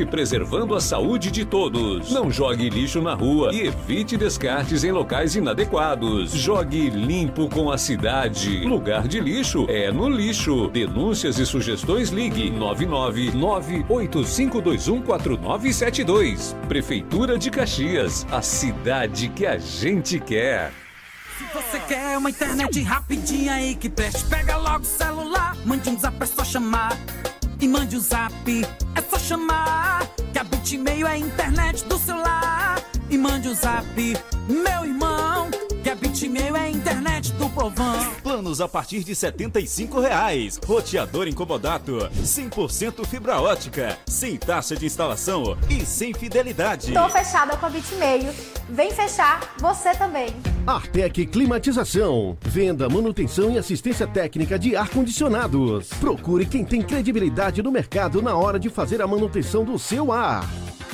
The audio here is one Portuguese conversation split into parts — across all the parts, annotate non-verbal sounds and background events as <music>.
e preservando a saúde de todos. Não jogue lixo na rua e evite descartes em locais inadequados. Jogue limpo com a cidade. Lugar de lixo é no lixo. Denúncias e sugestões ligue 99985214972. Prefeitura de Caxias, a cidade que a gente quer. Se você quer uma internet rapidinha aí que preste, pega logo o celular, mande um zap, é só chamar e mande o um zap. É só chamar que a Bitmail é a internet do celular. E mande o um zap, meu irmão. Que a Bitmail é a internet do povão. Planos a partir de 75 reais. Roteador incomodato. 100% fibra ótica. Sem taxa de instalação e sem fidelidade. Tô fechada com a Bitmail. Vem fechar você também. Artec Climatização. Venda, manutenção e assistência técnica de ar-condicionados. Procure quem tem credibilidade no mercado na hora de fazer a manutenção do seu ar.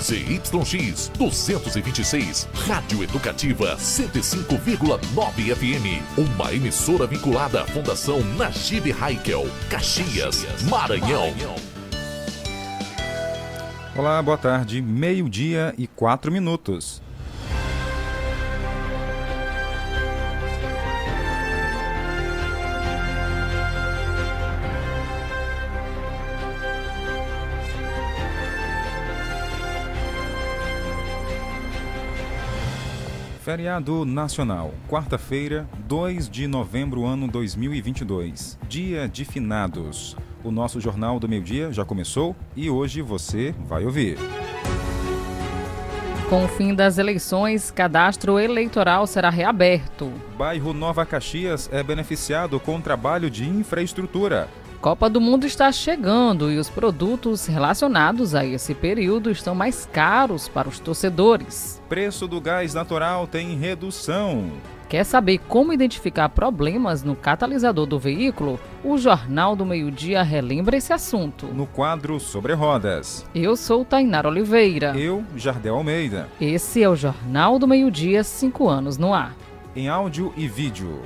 ZYX 226, Rádio Educativa 105,9 FM. Uma emissora vinculada à Fundação Najib Haikel, Caxias, Maranhão. Olá, boa tarde. Meio-dia e quatro minutos. Feriado Nacional, quarta-feira, 2 de novembro, ano 2022, dia de finados. O nosso Jornal do Meio Dia já começou e hoje você vai ouvir. Com o fim das eleições, cadastro eleitoral será reaberto. Bairro Nova Caxias é beneficiado com trabalho de infraestrutura. Copa do Mundo está chegando e os produtos relacionados a esse período estão mais caros para os torcedores. Preço do gás natural tem redução. Quer saber como identificar problemas no catalisador do veículo? O Jornal do Meio-Dia relembra esse assunto. No quadro Sobre Rodas. Eu sou Tainar Oliveira. Eu, Jardel Almeida. Esse é o Jornal do Meio-Dia, 5 anos no ar. Em áudio e vídeo.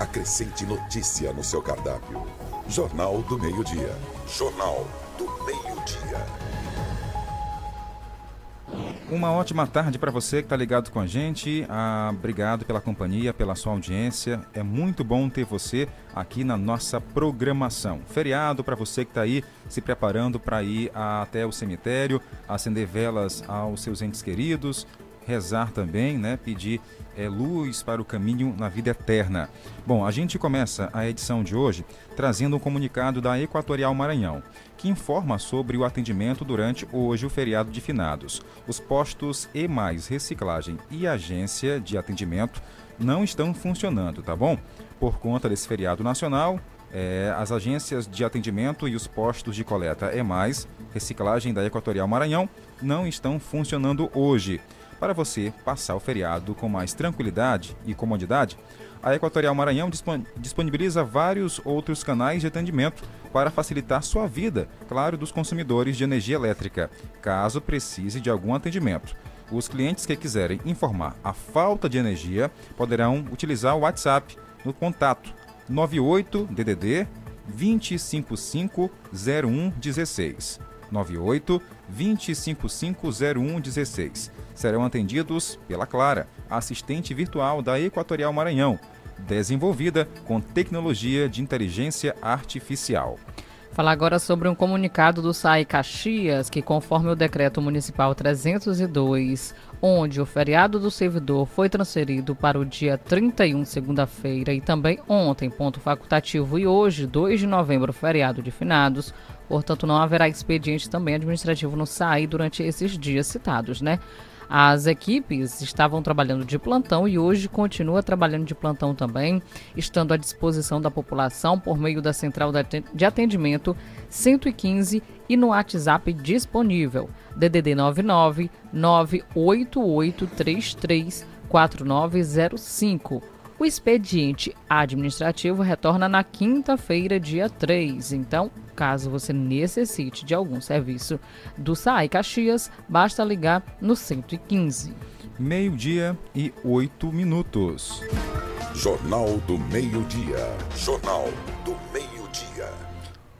Acrescente notícia no seu cardápio. Jornal do Meio-Dia. Jornal do Meio-Dia. Uma ótima tarde para você que está ligado com a gente. Ah, obrigado pela companhia, pela sua audiência. É muito bom ter você aqui na nossa programação. Feriado para você que está aí se preparando para ir até o cemitério, acender velas aos seus entes queridos, rezar também, né? Pedir é, luz para o caminho na vida eterna. Bom, a gente começa a edição de hoje trazendo um comunicado da Equatorial Maranhão, que informa sobre o atendimento durante hoje o feriado de finados. Os postos E mais reciclagem e agência de atendimento não estão funcionando, tá bom? Por conta desse feriado nacional, é, as agências de atendimento e os postos de coleta E mais reciclagem da Equatorial Maranhão não estão funcionando hoje. Para você passar o feriado com mais tranquilidade e comodidade, a Equatorial Maranhão disponibiliza vários outros canais de atendimento para facilitar sua vida, claro, dos consumidores de energia elétrica, caso precise de algum atendimento. Os clientes que quiserem informar a falta de energia poderão utilizar o WhatsApp no contato 98 DDD 255 0116. 98 255 0116 serão atendidos pela Clara, assistente virtual da Equatorial Maranhão, desenvolvida com tecnologia de inteligência artificial. Falar agora sobre um comunicado do SAI Caxias, que conforme o decreto municipal 302, onde o feriado do servidor foi transferido para o dia 31, segunda-feira, e também ontem, ponto facultativo, e hoje, 2 de novembro, feriado de finados, portanto não haverá expediente também administrativo no SAI durante esses dias citados, né? As equipes estavam trabalhando de plantão e hoje continua trabalhando de plantão também, estando à disposição da população por meio da central de atendimento 115 e no WhatsApp disponível DDD 99 98833 4905. O expediente administrativo retorna na quinta-feira, dia 3. Então, caso você necessite de algum serviço do SAI Caxias, basta ligar no 115. Meio-dia e oito minutos. Jornal do Meio-Dia. Jornal do Meio-Dia.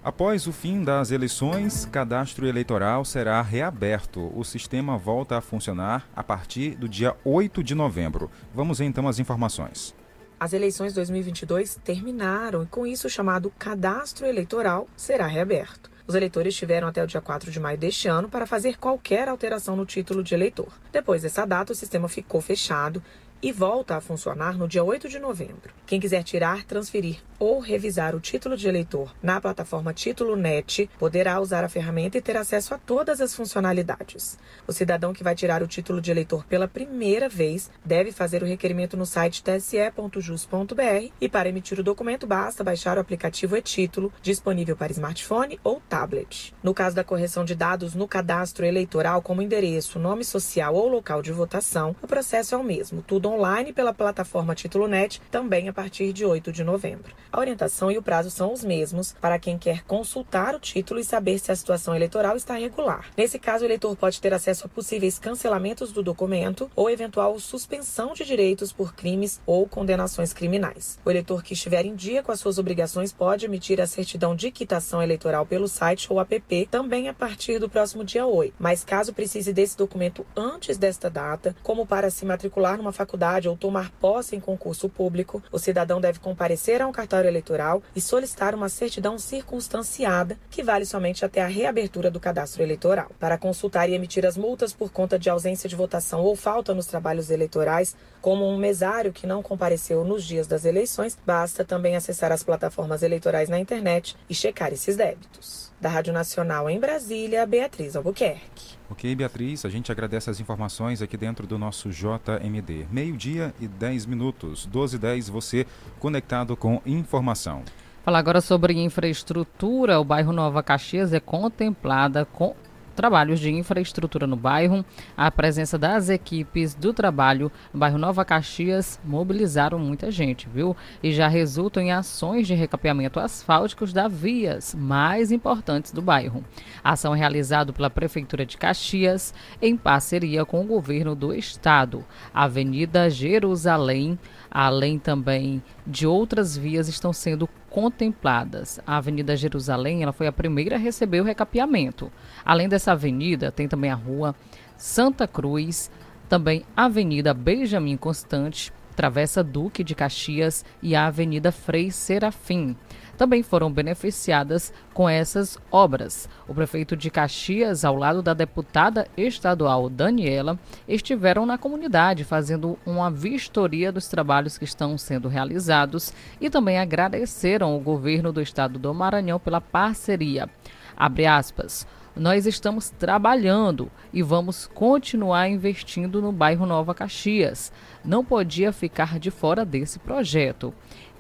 Após o fim das eleições, cadastro eleitoral será reaberto. O sistema volta a funcionar a partir do dia 8 de novembro. Vamos então às informações. As eleições 2022 terminaram e, com isso, o chamado cadastro eleitoral será reaberto. Os eleitores tiveram até o dia 4 de maio deste ano para fazer qualquer alteração no título de eleitor. Depois dessa data, o sistema ficou fechado e volta a funcionar no dia 8 de novembro. Quem quiser tirar, transferir ou revisar o título de eleitor na plataforma Título Net poderá usar a ferramenta e ter acesso a todas as funcionalidades. O cidadão que vai tirar o título de eleitor pela primeira vez deve fazer o requerimento no site tse.jus.br e para emitir o documento basta baixar o aplicativo e-título disponível para smartphone ou tablet. No caso da correção de dados no cadastro eleitoral como endereço, nome social ou local de votação, o processo é o mesmo, tudo online pela plataforma Título Net, também a partir de 8 de novembro. A orientação e o prazo são os mesmos para quem quer consultar o título e saber se a situação eleitoral está regular. Nesse caso, o eleitor pode ter acesso a possíveis cancelamentos do documento ou eventual suspensão de direitos por crimes ou condenações criminais. O eleitor que estiver em dia com as suas obrigações pode emitir a certidão de quitação eleitoral pelo site ou app também a partir do próximo dia 8. Mas caso precise desse documento antes desta data, como para se matricular numa faculdade faculdade ou tomar posse em concurso público, o cidadão deve comparecer a um cartório eleitoral e solicitar uma certidão circunstanciada, que vale somente até a reabertura do cadastro eleitoral. Para consultar e emitir as multas por conta de ausência de votação ou falta nos trabalhos eleitorais, como um mesário que não compareceu nos dias das eleições, basta também acessar as plataformas eleitorais na internet e checar esses débitos. Da Rádio Nacional em Brasília, Beatriz Albuquerque. Ok, Beatriz, a gente agradece as informações aqui dentro do nosso JMD. Meio-dia e 10 minutos, 12 e 10, você conectado com informação. Falar agora sobre infraestrutura. O bairro Nova Caxias é contemplada com trabalhos de infraestrutura no bairro. A presença das equipes do trabalho no bairro Nova Caxias mobilizaram muita gente, viu? E já resultam em ações de recapeamento asfálticos das vias mais importantes do bairro. A ação realizada pela Prefeitura de Caxias em parceria com o governo do estado. A Avenida Jerusalém, além também de outras vias, estão sendo contempladas. A Avenida Jerusalém ela foi a primeira a receber o recapeamento. Além dessa avenida, tem também a Rua Santa Cruz, também a Avenida Benjamin Constante, Travessa Duque de Caxias e a Avenida Frei Serafim também foram beneficiadas com essas obras. O prefeito de Caxias, ao lado da deputada estadual Daniela, estiveram na comunidade fazendo uma vistoria dos trabalhos que estão sendo realizados e também agradeceram o governo do estado do Maranhão pela parceria. Abre aspas. Nós estamos trabalhando e vamos continuar investindo no bairro Nova Caxias. Não podia ficar de fora desse projeto.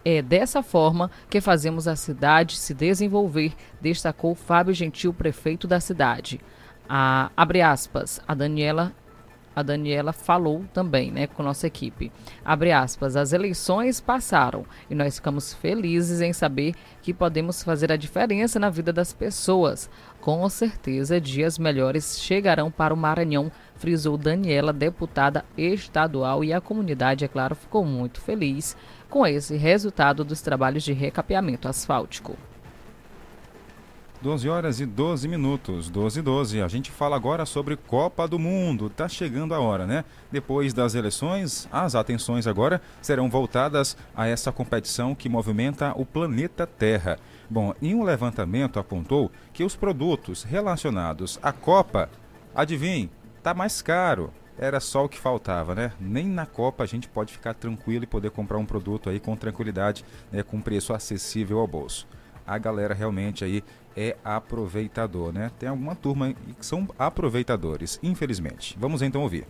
É dessa forma que fazemos a cidade se desenvolver, destacou Fábio Gentil, prefeito da cidade. A, abre aspas, a Daniela a Daniela falou também, né, com nossa equipe. Abre aspas, as eleições passaram e nós ficamos felizes em saber que podemos fazer a diferença na vida das pessoas. Com certeza, dias melhores chegarão para o Maranhão, frisou Daniela, deputada estadual, e a comunidade, é claro, ficou muito feliz com esse resultado dos trabalhos de recapeamento asfáltico. 12 horas e 12 minutos, 12 e 12. A gente fala agora sobre Copa do Mundo. Tá chegando a hora, né? Depois das eleições, as atenções agora serão voltadas a essa competição que movimenta o planeta Terra. Bom, em um levantamento apontou que os produtos relacionados à Copa, adivinhe, tá mais caro era só o que faltava, né? Nem na Copa a gente pode ficar tranquilo e poder comprar um produto aí com tranquilidade, né? com preço acessível ao bolso. A galera realmente aí é aproveitador, né? Tem alguma turma que são aproveitadores, infelizmente. Vamos então ouvir.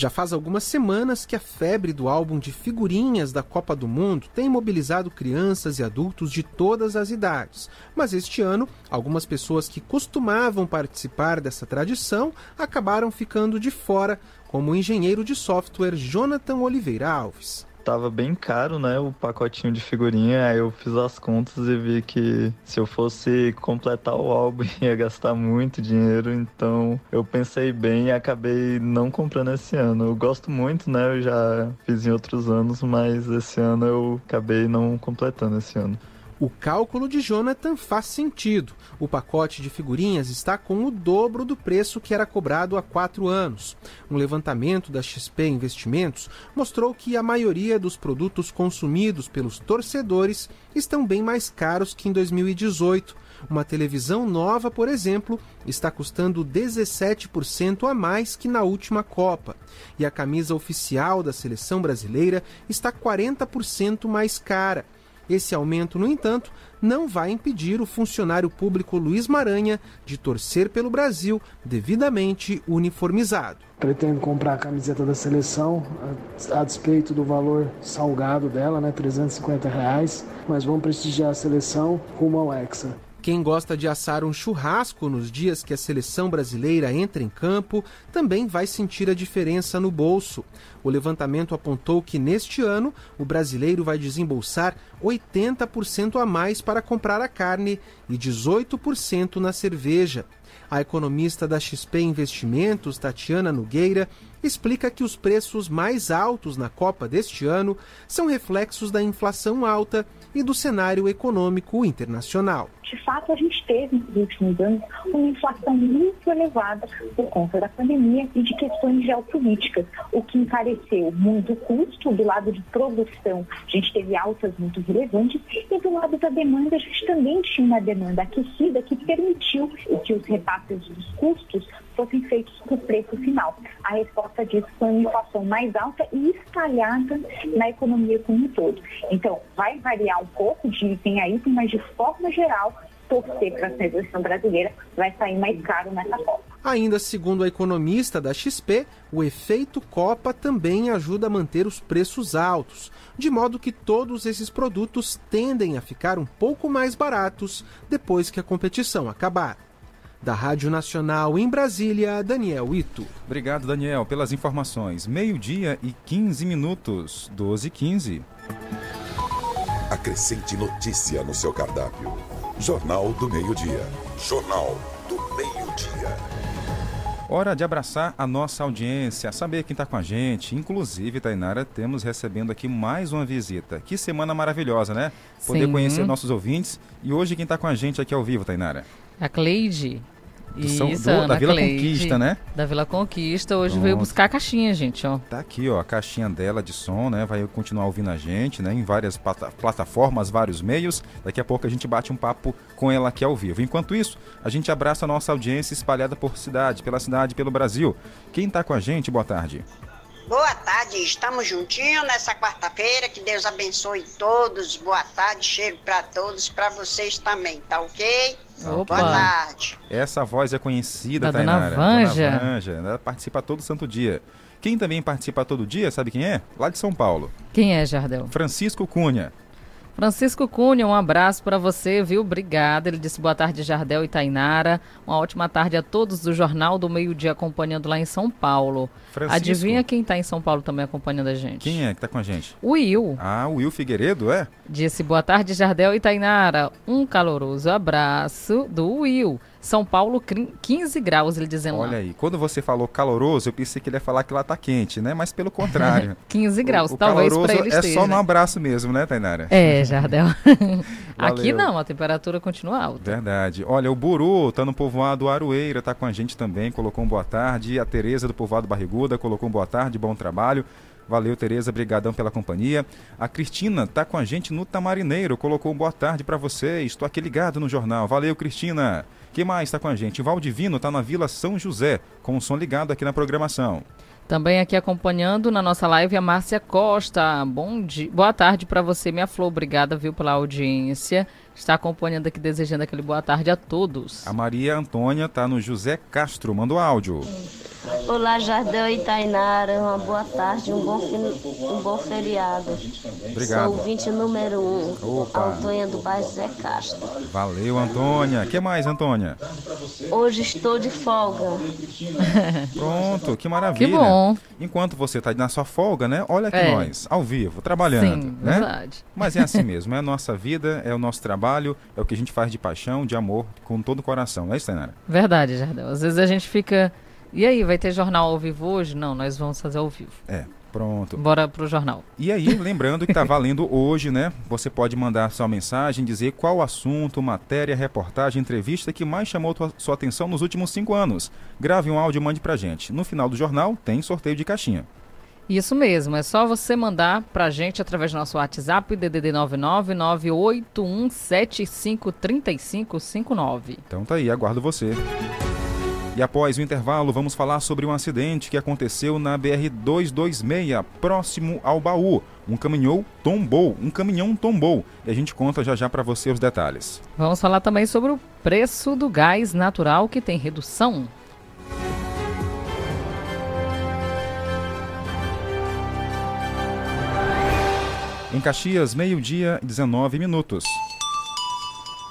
Já faz algumas semanas que a febre do álbum de figurinhas da Copa do Mundo tem mobilizado crianças e adultos de todas as idades. Mas este ano, algumas pessoas que costumavam participar dessa tradição acabaram ficando de fora, como o engenheiro de software Jonathan Oliveira Alves tava bem caro, né, o pacotinho de figurinha. Aí eu fiz as contas e vi que se eu fosse completar o álbum <laughs> ia gastar muito dinheiro. Então eu pensei bem e acabei não comprando esse ano. Eu gosto muito, né? Eu já fiz em outros anos, mas esse ano eu acabei não completando esse ano. O cálculo de Jonathan faz sentido. O pacote de figurinhas está com o dobro do preço que era cobrado há quatro anos. Um levantamento da XP Investimentos mostrou que a maioria dos produtos consumidos pelos torcedores estão bem mais caros que em 2018. Uma televisão nova, por exemplo, está custando 17% a mais que na última Copa. E a camisa oficial da seleção brasileira está 40% mais cara. Esse aumento, no entanto, não vai impedir o funcionário público Luiz Maranha de torcer pelo Brasil devidamente uniformizado. Pretendo comprar a camiseta da seleção a, despeito do valor salgado dela, né, 350 reais, mas vamos prestigiar a seleção rumo ao Hexa. Quem gosta de assar um churrasco nos dias que a seleção brasileira entra em campo também vai sentir a diferença no bolso. O levantamento apontou que neste ano o brasileiro vai desembolsar 80% a mais para comprar a carne e 18% na cerveja. A economista da XP Investimentos, Tatiana Nogueira, explica que os preços mais altos na Copa deste ano são reflexos da inflação alta e do cenário econômico internacional. De fato, a gente teve nos últimos anos uma inflação muito elevada por conta da pandemia e de questões geopolíticas, o que encareceu muito o custo do lado de produção. A gente teve altas muito relevantes e do lado da demanda, a gente também tinha uma demanda aquecida que permitiu que os repasses dos custos fossem feitos para o preço final. A resposta disso foi uma inflação mais alta e espalhada na economia como um todo. Então, vai variar um pouco de item a item, mas de forma geral, torcer para a seleção brasileira vai sair mais caro nessa Copa. Ainda segundo a economista da XP, o efeito Copa também ajuda a manter os preços altos, de modo que todos esses produtos tendem a ficar um pouco mais baratos depois que a competição acabar. Da Rádio Nacional em Brasília, Daniel Ito. Obrigado, Daniel, pelas informações. Meio-dia e 15 minutos, 12 e 15. Acrescente notícia no seu cardápio. Jornal do Meio-Dia. Jornal do Meio-Dia. Hora de abraçar a nossa audiência, saber quem está com a gente. Inclusive, Tainara, temos recebendo aqui mais uma visita. Que semana maravilhosa, né? Poder Sim. conhecer nossos ouvintes. E hoje quem está com a gente aqui ao vivo, Tainara? A Cleide. Do São, Isso, do, da Vila Cleide, Conquista, né? Da Vila Conquista. Hoje Pronto. veio buscar a caixinha, gente, ó. Tá aqui, ó, a caixinha dela de som, né? Vai continuar ouvindo a gente, né? Em várias plataformas, vários meios. Daqui a pouco a gente bate um papo com ela aqui ao vivo. Enquanto isso, a gente abraça a nossa audiência espalhada por cidade, pela cidade, pelo Brasil. Quem tá com a gente, boa tarde. Boa tarde, estamos juntinhos nessa quarta-feira. Que Deus abençoe todos. Boa tarde, chego para todos, para vocês também, tá ok? Opa. Boa tarde. Essa voz é conhecida, da Tainara. Dona Vanja. Dona Vanja. Ela participa todo santo dia. Quem também participa todo dia, sabe quem é? Lá de São Paulo. Quem é, Jardel? Francisco Cunha. Francisco Cunha, um abraço para você, viu? Obrigada. Ele disse boa tarde, Jardel e Tainara. Uma ótima tarde a todos do Jornal do Meio Dia acompanhando lá em São Paulo. Francisco. Adivinha quem está em São Paulo também acompanhando a gente? Quem é que está com a gente? O Will. Ah, o Will Figueiredo, é? Disse boa tarde, Jardel e Tainara. Um caloroso abraço do Will. São Paulo, 15 graus, ele dizendo Olha lá. aí, quando você falou caloroso, eu pensei que ele ia falar que lá tá quente, né? Mas pelo contrário. <laughs> 15 graus, o, o talvez para ele é esteja. É só no abraço mesmo, né, Tainara? É, Jardel. <laughs> Aqui não, a temperatura continua alta. Verdade. Olha, o Buru tá no povoado Aroeira, tá com a gente também, colocou um boa tarde. A Tereza do povoado Barriguda colocou um boa tarde, bom trabalho. Valeu, Tereza, brigadão pela companhia. A Cristina tá com a gente no Tamarineiro, colocou um boa tarde para você. Estou aqui ligado no jornal. Valeu, Cristina. Quem mais está com a gente? Valdivino está na Vila São José, com o som ligado aqui na programação. Também aqui acompanhando na nossa live a Márcia Costa. Bom dia. Boa tarde para você, minha flor. Obrigada, viu, pela audiência. Está acompanhando aqui, desejando aquele boa tarde a todos. A Maria Antônia está no José Castro. Mandou áudio. Olá, Jardel e Tainara. Uma boa tarde, um bom, um bom feriado. Obrigado. Sou ouvinte número um, Opa. Antônia do bairro José Castro. Valeu, Antônia. O que mais, Antônia? Hoje estou de folga. <laughs> Pronto, que maravilha. Que bom. Enquanto você está na sua folga, né? Olha aqui É. nós, ao vivo, trabalhando. Sim, né? verdade. Mas é assim <laughs> mesmo, é a nossa vida, é o nosso trabalho, é o que a gente faz de paixão, de amor, com todo o coração, não é isso, Tainara? Verdade, Jardel. Às vezes a gente fica. E aí, vai ter jornal ao vivo hoje? Não, nós vamos fazer ao vivo. É, pronto. Bora pro jornal. E aí, lembrando que está valendo <laughs> hoje, né? Você pode mandar sua mensagem, dizer qual o assunto, matéria, reportagem, entrevista que mais chamou sua atenção nos últimos cinco anos. Grave um áudio e mande pra gente. No final do jornal tem sorteio de caixinha. Isso mesmo, é só você mandar pra gente através do nosso WhatsApp, DDD 99981753559. Então tá aí, aguardo você. E após o intervalo, vamos falar sobre um acidente que aconteceu na BR-226, próximo ao baú. Um caminhão tombou, um caminhão tombou. E a gente conta já já para você os detalhes. Vamos falar também sobre o preço do gás natural que tem redução. Em Caxias, meio-dia e 19 minutos.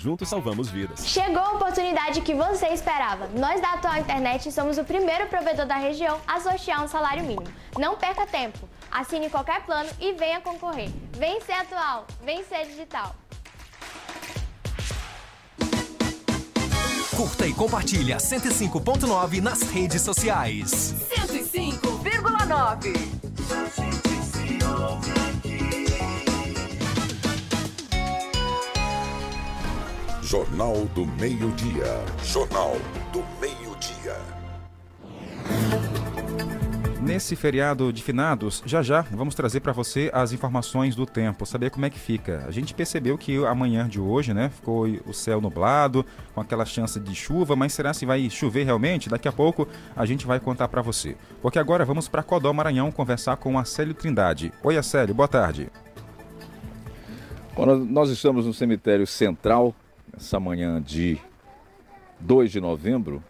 Juntos salvamos vidas. Chegou a oportunidade que você esperava. Nós da Atual Internet somos o primeiro provedor da região a sortear um salário mínimo. Não perca tempo. Assine qualquer plano e venha concorrer. Vem ser atual, vem ser digital. Curta e compartilha 105.9 nas redes sociais. 105,9. Jornal do Meio-Dia. Jornal do Meio-Dia. Nesse feriado de finados, já já vamos trazer para você as informações do tempo, saber como é que fica. A gente percebeu que amanhã de hoje, né, ficou o céu nublado, com aquela chance de chuva, mas será se vai chover realmente? Daqui a pouco a gente vai contar para você. Porque agora vamos para Codó Maranhão conversar com a Célio Trindade. Oi, Acélio, boa tarde. Bom, nós- nós estamos no cemitério central, essa manhã de 2 de novembro,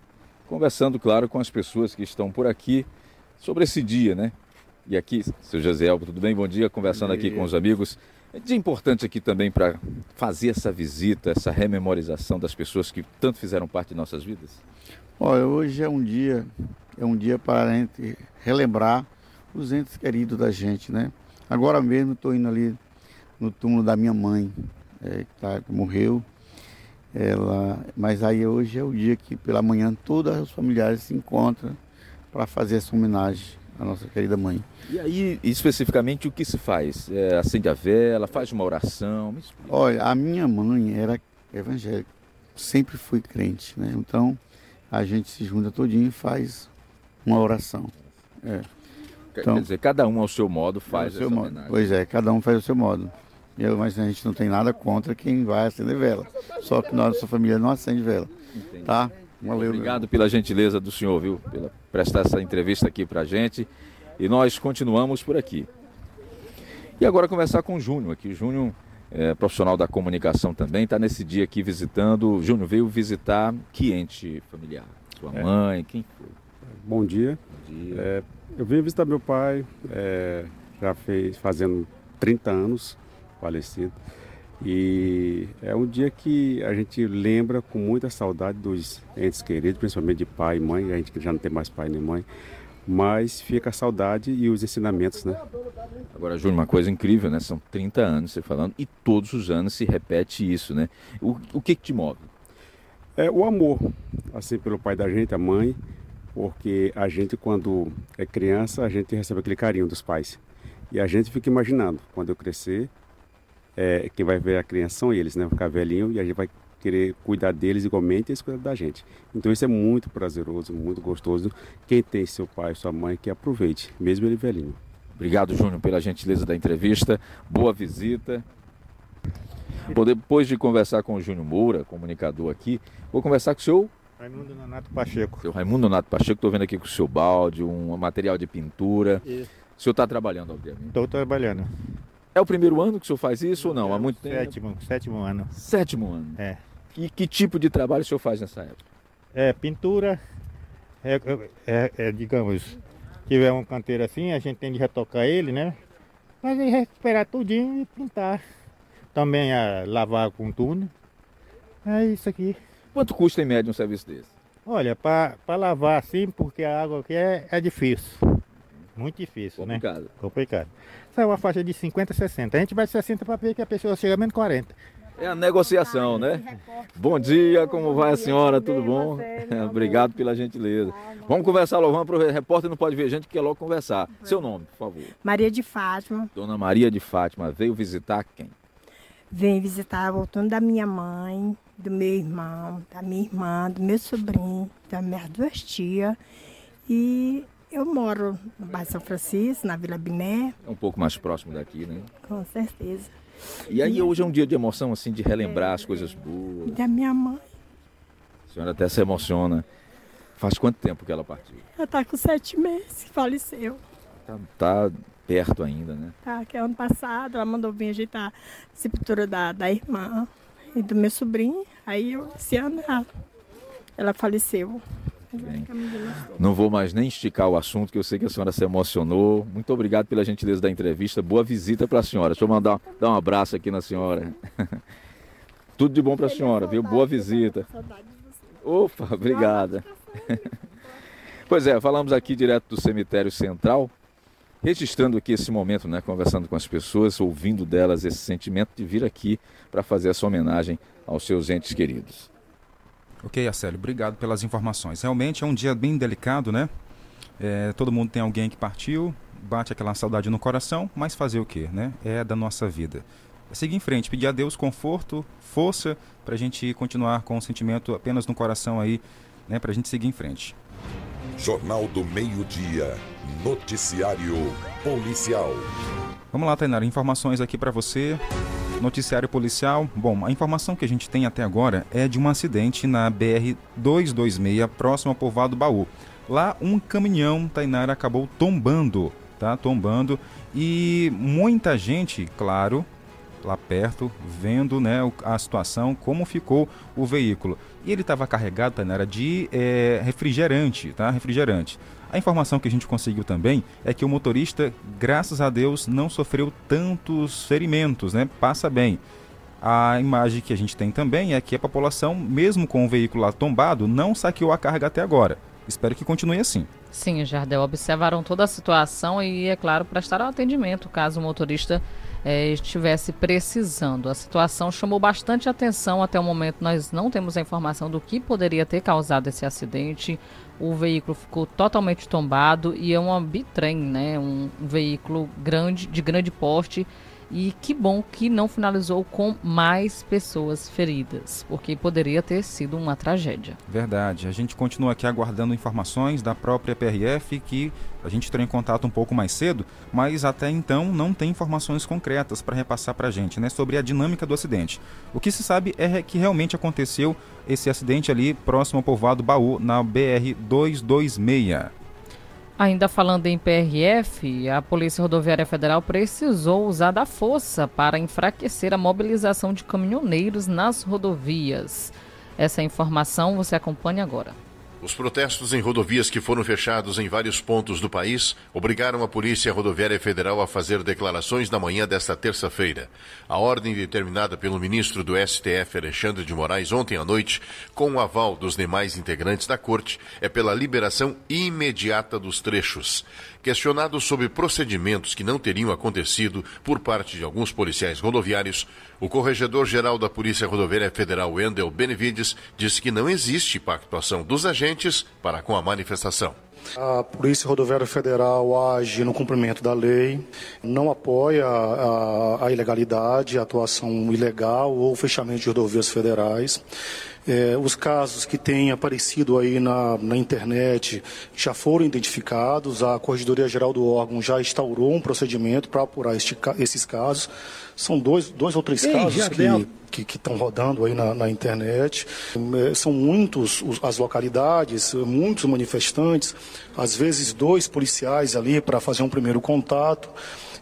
conversando, claro, com as pessoas que estão por aqui sobre esse dia, né? E aqui, seu Elbo, tudo bem? Bom dia, conversando aqui com os amigos. É dia importante aqui também para fazer essa visita, essa rememorização das pessoas que tanto fizeram parte de nossas vidas. Olha, hoje é um dia, é um dia para a gente relembrar os entes queridos da gente, né? Agora mesmo estou indo ali no túmulo da minha mãe, é, que, tá, que morreu. Ela, mas aí hoje é o dia que pela manhã todos os familiares se encontram para fazer essa homenagem à nossa querida mãe. E aí, especificamente, o que se faz? É, acende a vela, faz uma oração? Olha, a minha mãe era evangélica, sempre fui crente, né? Então a gente se junta todinho e faz uma oração. É. Quer- Quer dizer, cada um ao seu modo faz ao seu essa modo. homenagem. Pois é, cada um faz o seu modo. Eu, mas a gente não tem nada contra quem vai acender vela. Só que nossa família não acende vela. Tá? Valeu. Obrigado pela gentileza do senhor, viu? Pela prestar essa entrevista aqui pra gente. E nós continuamos por aqui. E agora conversar com o Júnior aqui. O Júnior é profissional da comunicação também, está nesse dia aqui visitando. O Júnior veio visitar que ente familiar? Sua É. mãe, quem foi? Bom dia. Bom dia. É, eu vim visitar meu pai, é, já fez fazendo 30 anos, falecido. E é um dia que a gente lembra com muita saudade dos entes queridos, principalmente de pai e mãe, a gente que já não tem mais pai nem mãe, mas fica a saudade e os ensinamentos, né? Agora, Júnior, uma coisa incrível, né? São 30 anos você falando e todos os anos se repete isso, né? O, o que, que te move? É o amor, assim, pelo pai da gente, a mãe, porque a gente, quando é criança, a gente recebe aquele carinho dos pais. E a gente fica imaginando, quando eu crescer, é, quem vai ver a criança são eles, né? Vai ficar velhinho e a gente vai querer cuidar deles igualmente e eles cuidam da gente. Então isso é muito prazeroso, muito gostoso. Quem tem seu pai, sua mãe, que aproveite, mesmo ele velhinho. Obrigado, Júnior, pela gentileza da entrevista. Boa visita. Bom, depois de conversar com o Júnior Moura, comunicador aqui, vou conversar com o seu Raimundo Nonato Pacheco. Seu Raimundo Nonato Pacheco, estou vendo aqui com o seu balde, um material de pintura. Isso. O senhor está trabalhando, obviamente? Estou trabalhando. É o primeiro ano que o senhor faz isso ou não? É Há muito tempo? Sétimo, sétimo ano. Sétimo ano? É. E que tipo de trabalho o senhor faz nessa época? É pintura, é, é, é digamos, tiver um canteiro assim, a gente tem de retocar ele, né? Mas aí recuperar tudinho e pintar. Também a lavar com túnel. É isso aqui. Quanto custa em média um serviço desse? Olha, para lavar assim, porque a água aqui é, é difícil. Muito difícil, Complicado. né? Complicado. Essa é uma faixa de 50 60. A gente vai de 60 para ver que a pessoa chega a menos 40. É a negociação, né? Bom dia, como vai a senhora? Tudo bom? Obrigado <laughs> pela gentileza. Vamos conversar logo, vamos aproveitar. Repórter não pode ver gente, quer logo conversar. Seu nome, por favor. Maria de Fátima. Dona Maria de Fátima, veio visitar quem? Vem visitar voltando da minha mãe, do meu irmão, da minha irmã, do meu sobrinho, das minhas duas tias. E eu moro no bairro São Francisco, na Vila Biné. É um pouco mais próximo daqui, né? Com certeza. E aí hoje é um dia de emoção, assim, de relembrar as coisas boas. E da minha mãe. A senhora até se emociona. Faz quanto tempo que ela partiu? Ela tá com sete meses, faleceu. Tá, tá perto ainda, né? Tá, que é ano passado ela mandou vir ajeitar a sepultura da, da irmã e do meu sobrinho. Aí eu, esse ano ela, ela faleceu. Bem, não vou mais nem esticar o assunto, que eu sei que a senhora se emocionou. Muito obrigado pela gentileza da entrevista. Boa visita para a senhora. Deixa eu mandar dar um abraço aqui na senhora. <laughs> Tudo de bom para a senhora, viu? Boa visita. Opa, obrigada. Pois é, falamos aqui direto do cemitério central, registrando aqui esse momento, né, conversando com as pessoas, ouvindo delas esse sentimento de vir aqui para fazer essa homenagem aos seus entes queridos. Ok, Acélio, obrigado pelas informações. Realmente é um dia bem delicado, né? É, todo mundo tem alguém que partiu, bate aquela saudade no coração, mas fazer o quê, né? É da nossa vida. É seguir em frente, pedir a Deus conforto, força, para a gente continuar com o sentimento apenas no coração aí, né? Para a gente seguir em frente. Jornal do Meio-Dia. Noticiário Policial. Vamos lá, Tainara, informações aqui para você. Noticiário policial. Bom, a informação que a gente tem até agora é de um acidente na BR 226, próximo ao povoado Baú. Lá um caminhão, Tainara, acabou tombando, tá? Tombando e muita gente, claro, lá perto, vendo né, a situação, como ficou o veículo. E ele estava carregado, Tainara, de é, refrigerante, tá? Refrigerante. A informação que a gente conseguiu também é que o motorista, graças a Deus, não sofreu tantos ferimentos, né? Passa bem. A imagem que a gente tem também é que a população, mesmo com o veículo lá tombado, não saqueou a carga até agora. Espero que continue assim. Sim, Jardel, observaram toda a situação e, é claro, prestaram atendimento caso o motorista é, estivesse precisando. A situação chamou bastante atenção. Até o momento, nós não temos a informação do que poderia ter causado esse acidente. O veículo ficou totalmente tombado e é um bitrem, né? Um veículo grande, de grande porte. E que bom que não finalizou com mais pessoas feridas, porque poderia ter sido uma tragédia. Verdade. A gente continua aqui aguardando informações da própria PRF que a gente entrou em contato um pouco mais cedo, mas até então não tem informações concretas para repassar para a gente né, sobre a dinâmica do acidente. O que se sabe é que realmente aconteceu esse acidente ali próximo ao povoado Baú, na BR 226. Ainda falando em PRF, a Polícia Rodoviária Federal precisou usar da força para enfraquecer a mobilização de caminhoneiros nas rodovias. Essa informação você acompanha agora. Os protestos em rodovias que foram fechados em vários pontos do país obrigaram a Polícia Rodoviária Federal a fazer declarações na manhã desta terça-feira. A ordem determinada pelo ministro do STF, Alexandre de Moraes, ontem à noite, com o aval dos demais integrantes da corte, é pela liberação imediata dos trechos. Questionado sobre procedimentos que não teriam acontecido por parte de alguns policiais rodoviários, o corregedor-geral da Polícia Rodoviária Federal, Wendel Benevides, disse que não existe pactuação dos agentes para com a manifestação. A Polícia Rodoviária Federal age no cumprimento da lei, não apoia a, a ilegalidade, a atuação ilegal ou fechamento de rodovias federais. É, os casos que têm aparecido aí na, na, internet já foram identificados, a Corregedoria Geral do órgão já instaurou um procedimento para apurar este, esses casos. São dois, dois ou três Ei, casos que que estão rodando aí na, na, internet. É, são muitos os, as localidades, muitos manifestantes, às vezes dois policiais ali para fazer um primeiro contato.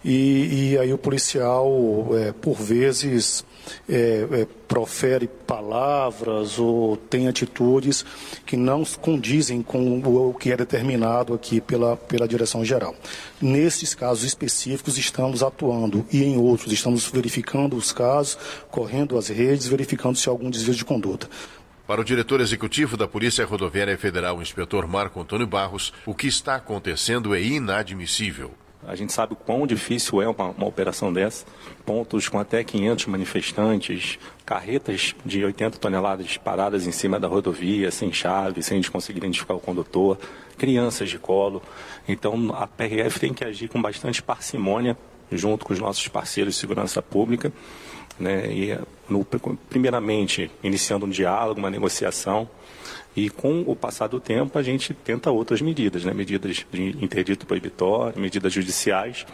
E, e aí o policial, é, por vezes, é, é, profere palavras ou tem atitudes que não condizem com o, que é determinado aqui pela, pela direção geral. Nesses casos específicos estamos atuando e em outros estamos verificando os casos, correndo as redes, verificando se há algum desvio de conduta. Para o diretor executivo da Polícia Rodoviária Federal, o inspetor Marco Antônio Barros, o que está acontecendo é inadmissível. A gente sabe o quão difícil é uma, uma, operação dessa. Pontos com até 500 manifestantes, carretas de 80 toneladas paradas em cima da rodovia, sem chave, sem a gente conseguir identificar o condutor, crianças de colo. Então a PRF tem que agir com bastante parcimônia, junto com os nossos parceiros de segurança pública. Né, e, no, primeiramente, iniciando um diálogo, uma negociação e com o passar do tempo, a gente tenta outras medidas, né? medidas de interdito proibitório, medidas judiciais,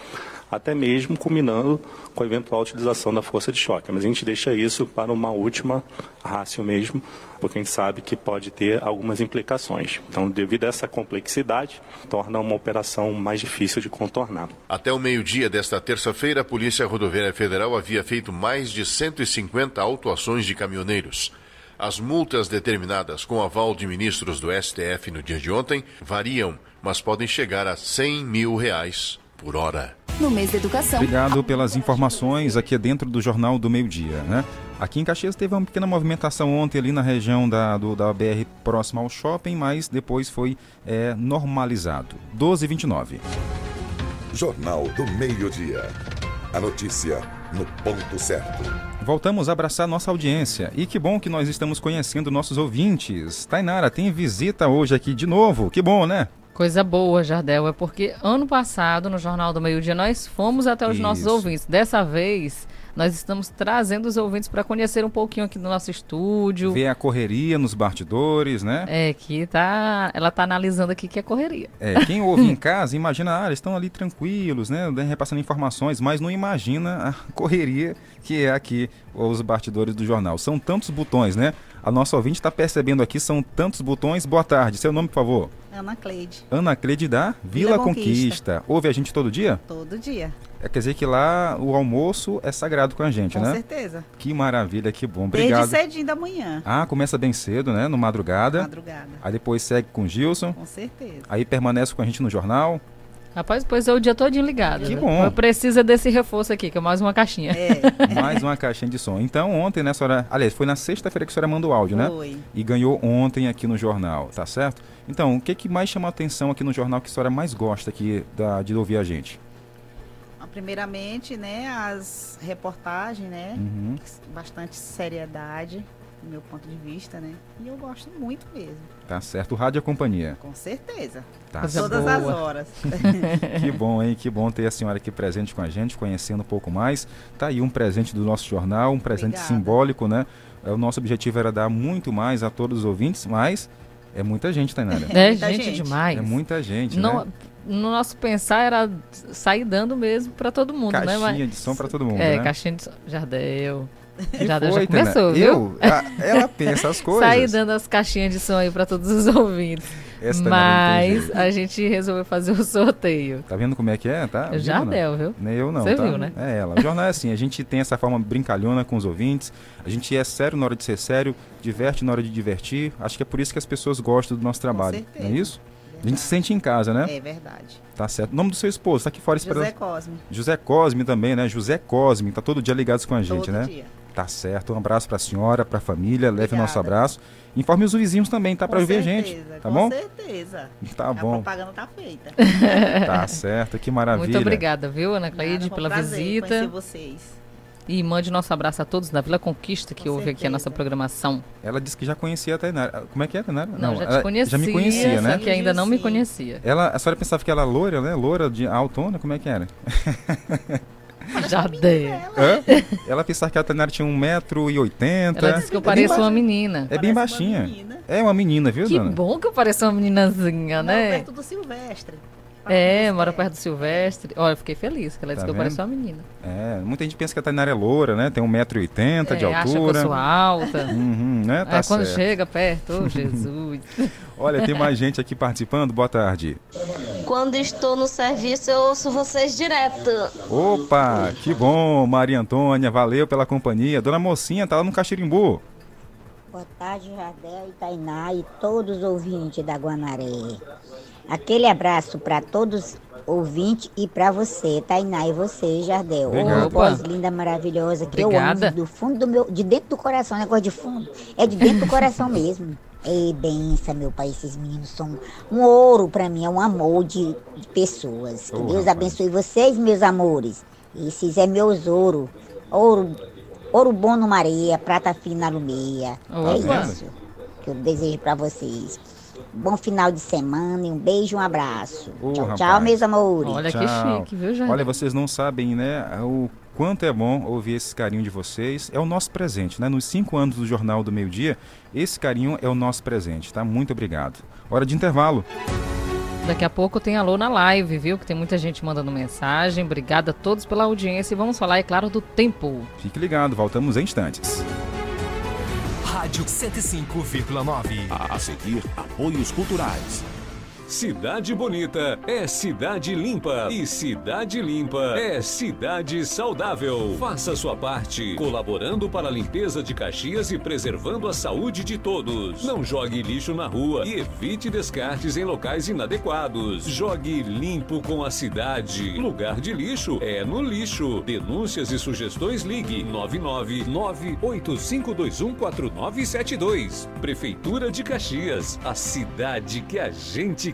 até mesmo culminando com a eventual utilização da força de choque. Mas a gente deixa isso para uma última rácio mesmo, porque a gente sabe que pode ter algumas implicações. Então, devido a essa complexidade, torna uma operação mais difícil de contornar. Até o meio-dia desta terça-feira, a Polícia Rodoviária Federal havia feito mais de 150 autuações de caminhoneiros. As multas determinadas com aval de ministros do STF no dia de ontem variam, mas podem chegar a 100 mil reais por hora. No mês da educação. Obrigado pelas informações aqui dentro do Jornal do Meio Dia, né? Aqui em Caxias teve uma pequena movimentação ontem ali na região da, do, da BR próxima ao shopping, mas depois foi é, normalizado. 12h29. Jornal do Meio Dia. A notícia no ponto certo. Voltamos a abraçar nossa audiência. E que bom que nós estamos conhecendo nossos ouvintes. Tainara, tem visita hoje aqui de novo. Que bom, né? Coisa boa, Jardel. É porque ano passado, no Jornal do Meio Dia, nós fomos até os Isso. nossos ouvintes. Dessa vez, nós estamos trazendo os ouvintes para conhecer um pouquinho aqui do nosso estúdio. Ver a correria nos bastidores, né? É, que tá. Ela tá analisando aqui que é correria. É, quem ouve em casa, imagina, ah, eles estão ali tranquilos, né? Repassando informações, mas não imagina a correria que é aqui os bastidores do jornal. São tantos botões, né? A nossa ouvinte está percebendo aqui, são tantos botões. Boa tarde, seu nome, por favor? Ana Cleide. Ana Cleide da Vila, Vila Conquista. Conquista. Ouve a gente todo dia? Todo dia. É, quer dizer que lá o almoço é sagrado com a gente, com né? Com certeza. Que maravilha, que bom. Obrigado. Desde cedinho da manhã. Ah, começa bem cedo, né? No madrugada. Madrugada. Aí depois segue com o Gilson. Com certeza. Aí permanece com a gente no jornal. Rapaz, pois é o dia todinho ligado. Que bom. Precisa desse reforço aqui, que é mais uma caixinha. É. <laughs> mais uma caixinha de som. Então, ontem, né, senhora. Aliás, foi na sexta-feira que a senhora mandou áudio, né? Foi. E ganhou ontem aqui no jornal, tá certo? Então, o que, que mais chama a atenção aqui no jornal que a senhora mais gosta aqui da, de ouvir a gente? Primeiramente, né, as reportagens, né? Uhum. Bastante seriedade do meu ponto de vista, né? E eu gosto muito mesmo. Tá certo. Rádio é companhia. Com certeza. Tá Todas boa. as horas. <laughs> que bom, hein? Que bom ter a senhora aqui presente com a gente, conhecendo um pouco mais. Tá aí um presente do nosso jornal, um presente Obrigada. simbólico, né? É, o nosso objetivo era dar muito mais a todos os ouvintes, mas é muita gente, Tainara. É, é gente, gente, demais. É muita gente, Não, né? No nosso pensar era sair dando mesmo para todo mundo, caixinha né? Caixinha de som para todo mundo, É, né? caixinha de som. Jardel. Que já, foi, já começou, viu? Eu? ela pensa as <laughs> coisas. Sair dando as caixinhas de som aí para todos os ouvintes. Essa Mas a gente resolveu fazer o <laughs> sorteio. Tá vendo como é que é? Tá? Eu já deu, viu? Nem eu não. Você tá? viu, né? É ela. O jornal é assim, a gente tem essa forma brincalhona com os ouvintes, a gente é sério na hora de ser sério, diverte na hora de divertir. Acho que é por isso que as pessoas gostam do nosso trabalho. Não é isso? A gente se sente em casa, né? É verdade. Tá certo. O nome do seu esposo, tá aqui fora esperando. José Cosme. José Cosme também, né? José Cosme, tá todo dia ligados com a gente, todo né? Dia. Tá certo. Um abraço para a senhora, para a família. Leve o nosso abraço. Informe os vizinhos também, tá? Para ver a gente. Tá com bom? certeza. <laughs> Tá A bom. propaganda tá feita. <laughs> Tá certo. Que maravilha. Muito obrigada, viu, Ana Cleide, um pela prazer visita. conhecer vocês. E mande nosso abraço a todos da Vila Conquista que ouve aqui a nossa programação. Ela disse que já conhecia a Tainara. Como é que é, Tainara? Não, já te conhecia. Já me conhecia, né? Só que ainda não me conhecia. Ela, a senhora pensava que ela era loira, né? Loira de altona, como é que era? <laughs> Já dei. Ela pensava que a Tainara tinha 1,80m. Ela disse que eu pareço uma menina. É bem baixinha. É uma menina, viu, Que dona? bom que eu pareço uma meninazinha, né? Perto do Silvestre. É, mora perto do Silvestre. Olha, eu fiquei feliz que ela disse Tá que eu pareço uma menina. É, muita gente pensa que a Tainara é loura, né? Tem 1,80m de É, acha que eu altura. sou alta. Uhum, né? Tá Aí quando certo. chega perto, ô Jesus. <laughs> Olha, tem mais gente aqui participando. Boa tarde. Quando estou no serviço, eu ouço vocês direto. Opa, que bom, Maria Antônia, valeu pela companhia. Dona Mocinha tá lá no Caxirimbu. Boa tarde, Jardel e Tainá e todos os ouvintes da Guanaré. Aquele abraço para todos ouvintes e para você, Tainá, e você, Jardel. Obrigado. Ô, voz linda, maravilhosa, que Obrigada. eu amo do fundo do meu, de dentro do coração, negócio de fundo. É de dentro do coração mesmo. Ei, benção, meu pai, esses meninos são um ouro para mim, é um amor de, de pessoas. Que Ô, Deus rapaz. abençoe vocês, meus amores. Esses é meus ouro. Ouro, ouro bom no mareia, prata fina na lumeia. Ô, é isso que eu desejo para vocês. Bom final de semana e um beijo e um abraço. Ô, tchau, rapaz. tchau, meus amores. Tchau. viu, gente? Olha, vocês não sabem, né, o quanto é bom ouvir esse carinho de vocês. É o nosso presente, né? Nos cinco anos do Jornal do Meio Dia, esse carinho é o nosso presente, tá? Muito obrigado. Hora de intervalo. Daqui a pouco tem alô na live, viu? Que tem muita gente mandando mensagem. Obrigada a todos pela audiência e vamos falar, é claro, do tempo. Fique ligado, voltamos em instantes. Rádio 105,9. A seguir, apoios culturais. Cidade Bonita é cidade limpa e cidade limpa é cidade saudável. Faça sua parte, colaborando para a limpeza de Caxias e preservando a saúde de todos. Não jogue lixo na rua e evite descartes em locais inadequados. Jogue limpo com a cidade. Lugar de lixo é no lixo. Denúncias e sugestões ligue 99985214972. Prefeitura de Caxias, a cidade que a gente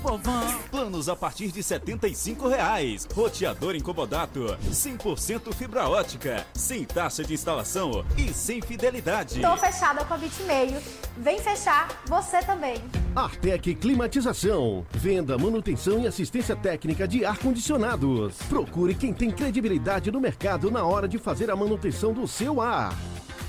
povão. Planos a partir de 75 reais. Roteador incomodato. 100% fibra ótica. Sem taxa de instalação e sem fidelidade. Tô fechada com a Bitmail. Vem fechar você também. Artec Climatização. Venda, manutenção e assistência técnica de ar-condicionados. Procure quem tem credibilidade no mercado na hora de fazer a manutenção do seu ar.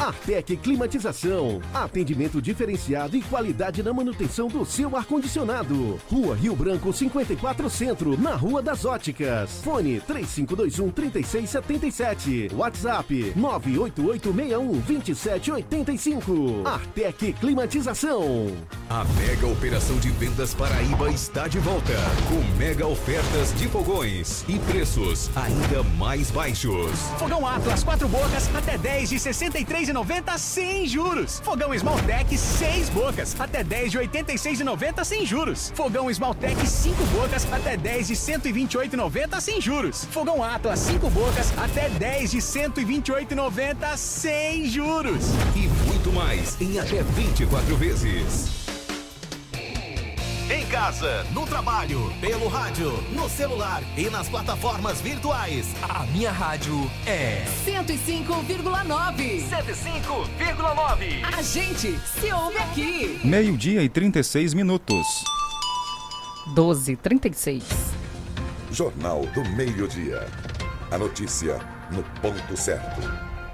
Artec Climatização. Atendimento diferenciado e qualidade na manutenção do seu ar-condicionado. Rua Rio Branco 54 Centro, na Rua das Óticas. Fone 3521 3677. WhatsApp 98861 2785. Artec Climatização. A mega operação de vendas Paraíba está de volta, com mega ofertas de fogões e preços ainda mais baixos. Fogão Atlas 4 bocas até 10 de 63,90 sem juros. Fogão Smaltec 6 bocas até 10 de 86,90 sem juros. Fogão Smaltec 5 bocas até 10 de 128,90 sem juros. Fogão Atlas 5 bocas até 10 de 128,90 sem juros. E muito mais em até 24 vezes. Em casa, no trabalho, pelo rádio, no celular e nas plataformas virtuais. A minha rádio é 105,9. 105,9. A gente se ouve aqui. Meio-dia e 36 minutos. 12, 36. Jornal do Meio-Dia. A notícia no ponto certo.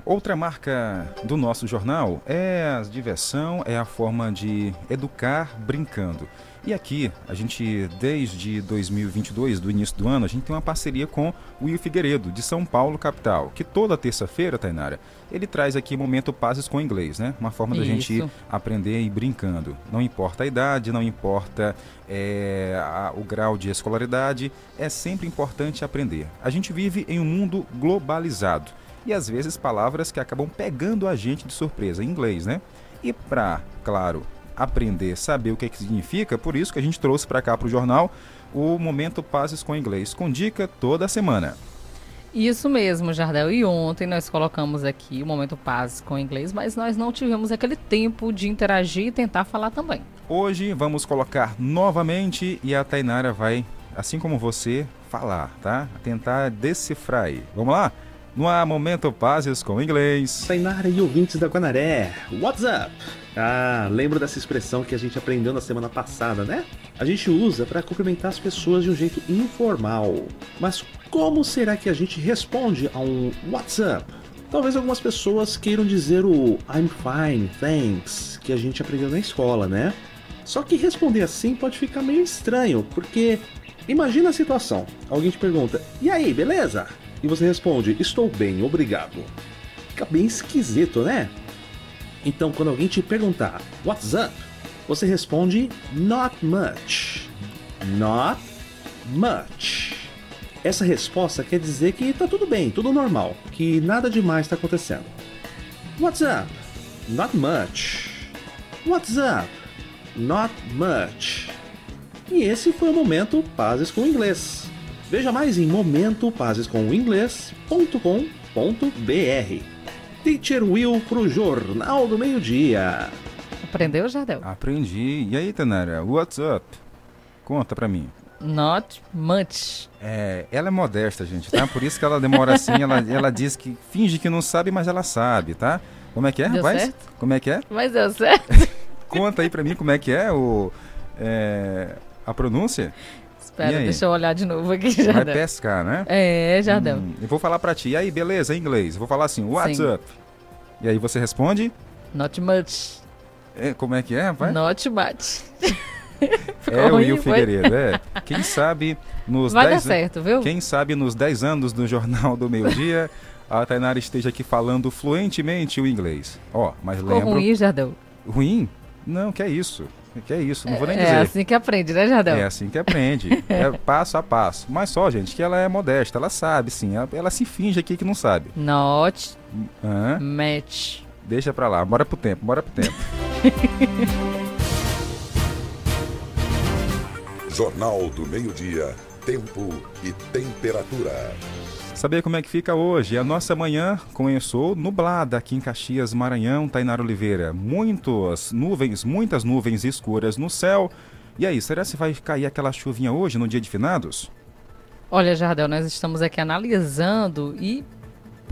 Outra marca do nosso jornal é a diversão, é a forma de educar brincando. E aqui, a gente, desde 2022, do início do ano, a gente tem uma parceria com o Will Figueiredo, de São Paulo, capital, que toda terça-feira, Tainara, ele traz aqui momento Pazes com inglês, né? Uma forma da gente aprender e ir brincando. Não importa a idade, não importa é, a- o grau de escolaridade, é sempre importante aprender. A gente vive em um mundo globalizado e às vezes palavras que acabam pegando a gente de surpresa em inglês, né? E para, claro, aprender, saber o que, que significa, por isso que a gente trouxe para cá para o jornal o Momento Pazes com Inglês, com dica toda semana. Isso mesmo, Jardel. E ontem nós colocamos aqui o Momento Paz com inglês, mas nós não tivemos aquele tempo de interagir e tentar falar também. Hoje vamos colocar novamente e a Tainara vai, assim como você, falar, tá? Tentar decifrar aí. Vamos lá? No ar, Momento Pazes com Inglês. Tainara e ouvintes da Guanaré, what's up? Ah, lembro dessa expressão que a gente aprendeu na semana passada, né? A gente usa para cumprimentar as pessoas de um jeito informal. Mas como será que a gente responde a um what's up? Talvez algumas pessoas queiram dizer o I'm fine, thanks, que a gente aprendeu na escola, né? Só que responder assim pode ficar meio estranho, porque imagina a situação. Alguém te pergunta: "E aí, beleza?" E você responde: "Estou bem, obrigado." Fica bem esquisito, né? Então, quando alguém te perguntar What's up? Você responde Not much. Not much. Essa resposta quer dizer que tá tudo bem, tudo normal, que nada demais está acontecendo. What's up? Not much. What's up? Not much. E esse foi o momento Pazes com Inglês. Veja mais em momentopazescominglês.com.br. Teacher Will pro Jornal do Meio-Dia. Aprendeu, Jardel? Aprendi. E aí, Tainara, what's up? Conta pra mim. Not much. É, ela é modesta, gente, tá? Por isso que ela demora assim, ela, ela diz que finge que não sabe, mas ela sabe, tá? Como é que é, Deu rapaz? certo? Como é que é? Mas deu certo. <laughs> Conta aí pra mim como é que é o é, a pronúncia. Espera, deixa eu olhar de novo aqui, Vai Jardel. pescar, né? É, Jardel. Hum, eu vou falar pra ti. E aí, beleza, em inglês. Vou falar assim, what's Sim. up? E aí você responde? Not much. É, como é que é, rapaz? Not much. <laughs> É o Will foi? Figueiredo, é. Quem sabe nos Vai dar 10 certo, viu? Quem sabe nos 10 anos do Jornal do Meio Dia, a Tainara esteja aqui falando fluentemente o inglês. Ó, mas Ficou lembro... ruim, Jardel? Ruim? Não, que é isso. Que é isso, não vou nem é dizer. assim que aprende, né, Jardel? É assim que aprende. é <laughs> passo a passo. Mas só, gente, que ela é modesta, ela sabe, sim. Ela, ela se finge aqui que não sabe. Not Hã? match. Deixa pra lá, bora pro tempo, bora pro tempo. <laughs> Jornal do Meio-Dia, Tempo e Temperatura. Saber como é que fica hoje? A nossa manhã começou nublada aqui em Caxias, Maranhão, Tainara Oliveira. Muitas nuvens, muitas nuvens escuras no céu. E aí, será que vai cair aquela chuvinha hoje, no dia de finados? Olha, Jardel, nós estamos aqui analisando e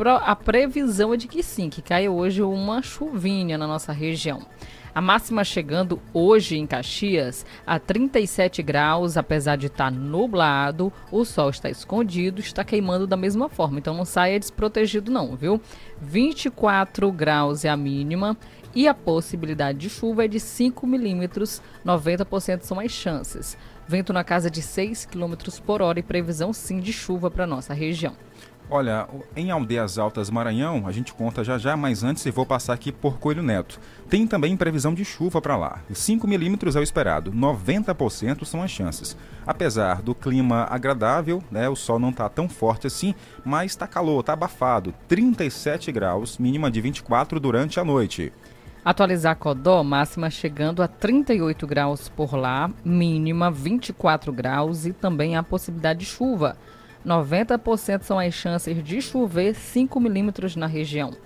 a previsão é de que sim, que cai hoje uma chuvinha na nossa região. A máxima chegando hoje em Caxias a 37 graus, apesar de estar nublado, o sol está escondido, está queimando da mesma forma, então não saia desprotegido não, viu? 24 graus é a mínima e a possibilidade de chuva é de 5 milímetros, 90% são as chances. Vento na casa de 6 km por hora e previsão sim de chuva para nossa região. Olha, em Aldeias Altas Maranhão, a gente conta já já, mas antes eu vou passar aqui por Coelho Neto. Tem também previsão de chuva para lá. 5 milímetros é o esperado, 90% são as chances. Apesar do clima agradável, né, o sol não está tão forte assim, mas está calor, está abafado. 37 graus, mínima de 24 durante a noite. Atualizar Codó, máxima chegando a 38 graus por lá, mínima 24 graus e também a possibilidade de chuva. 90% são as chances de chover 5 milímetros na região.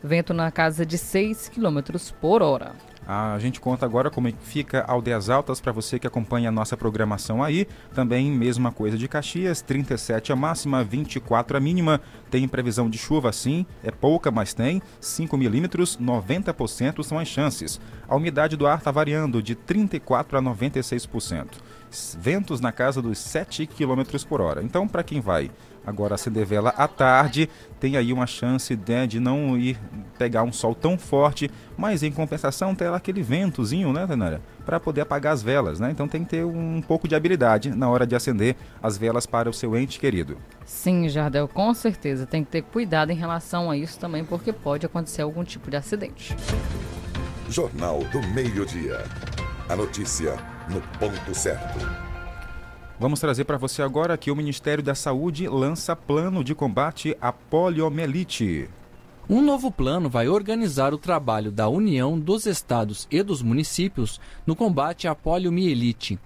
Vento na casa de 6 km por hora. A gente conta agora como é fica Aldeias Altas para você que acompanha a nossa programação aí. Também mesma coisa de Caxias, 37 a máxima, 24 a mínima. Tem previsão de chuva sim, é pouca, mas tem. 5 milímetros, 90% são as chances. A umidade do ar está variando de 34 a 96%. Ventos na casa dos 7 km por hora. Então, para quem vai Agora, acender vela à tarde tem aí uma chance né, de não ir pegar um sol tão forte, mas em compensação tem aquele ventozinho, né, Tenara? Para poder apagar as velas, né? Então tem que ter um pouco de habilidade na hora de acender as velas para o seu ente querido. Sim, Jardel, com certeza. Tem que ter cuidado em relação a isso também, porque pode acontecer algum tipo de acidente. Jornal do Meio-Dia. A notícia no ponto certo. Vamos trazer para você agora que o Ministério da Saúde lança plano de combate à poliomielite. Um novo plano vai organizar o trabalho da União dos Estados e dos municípios no combate à poliomielite.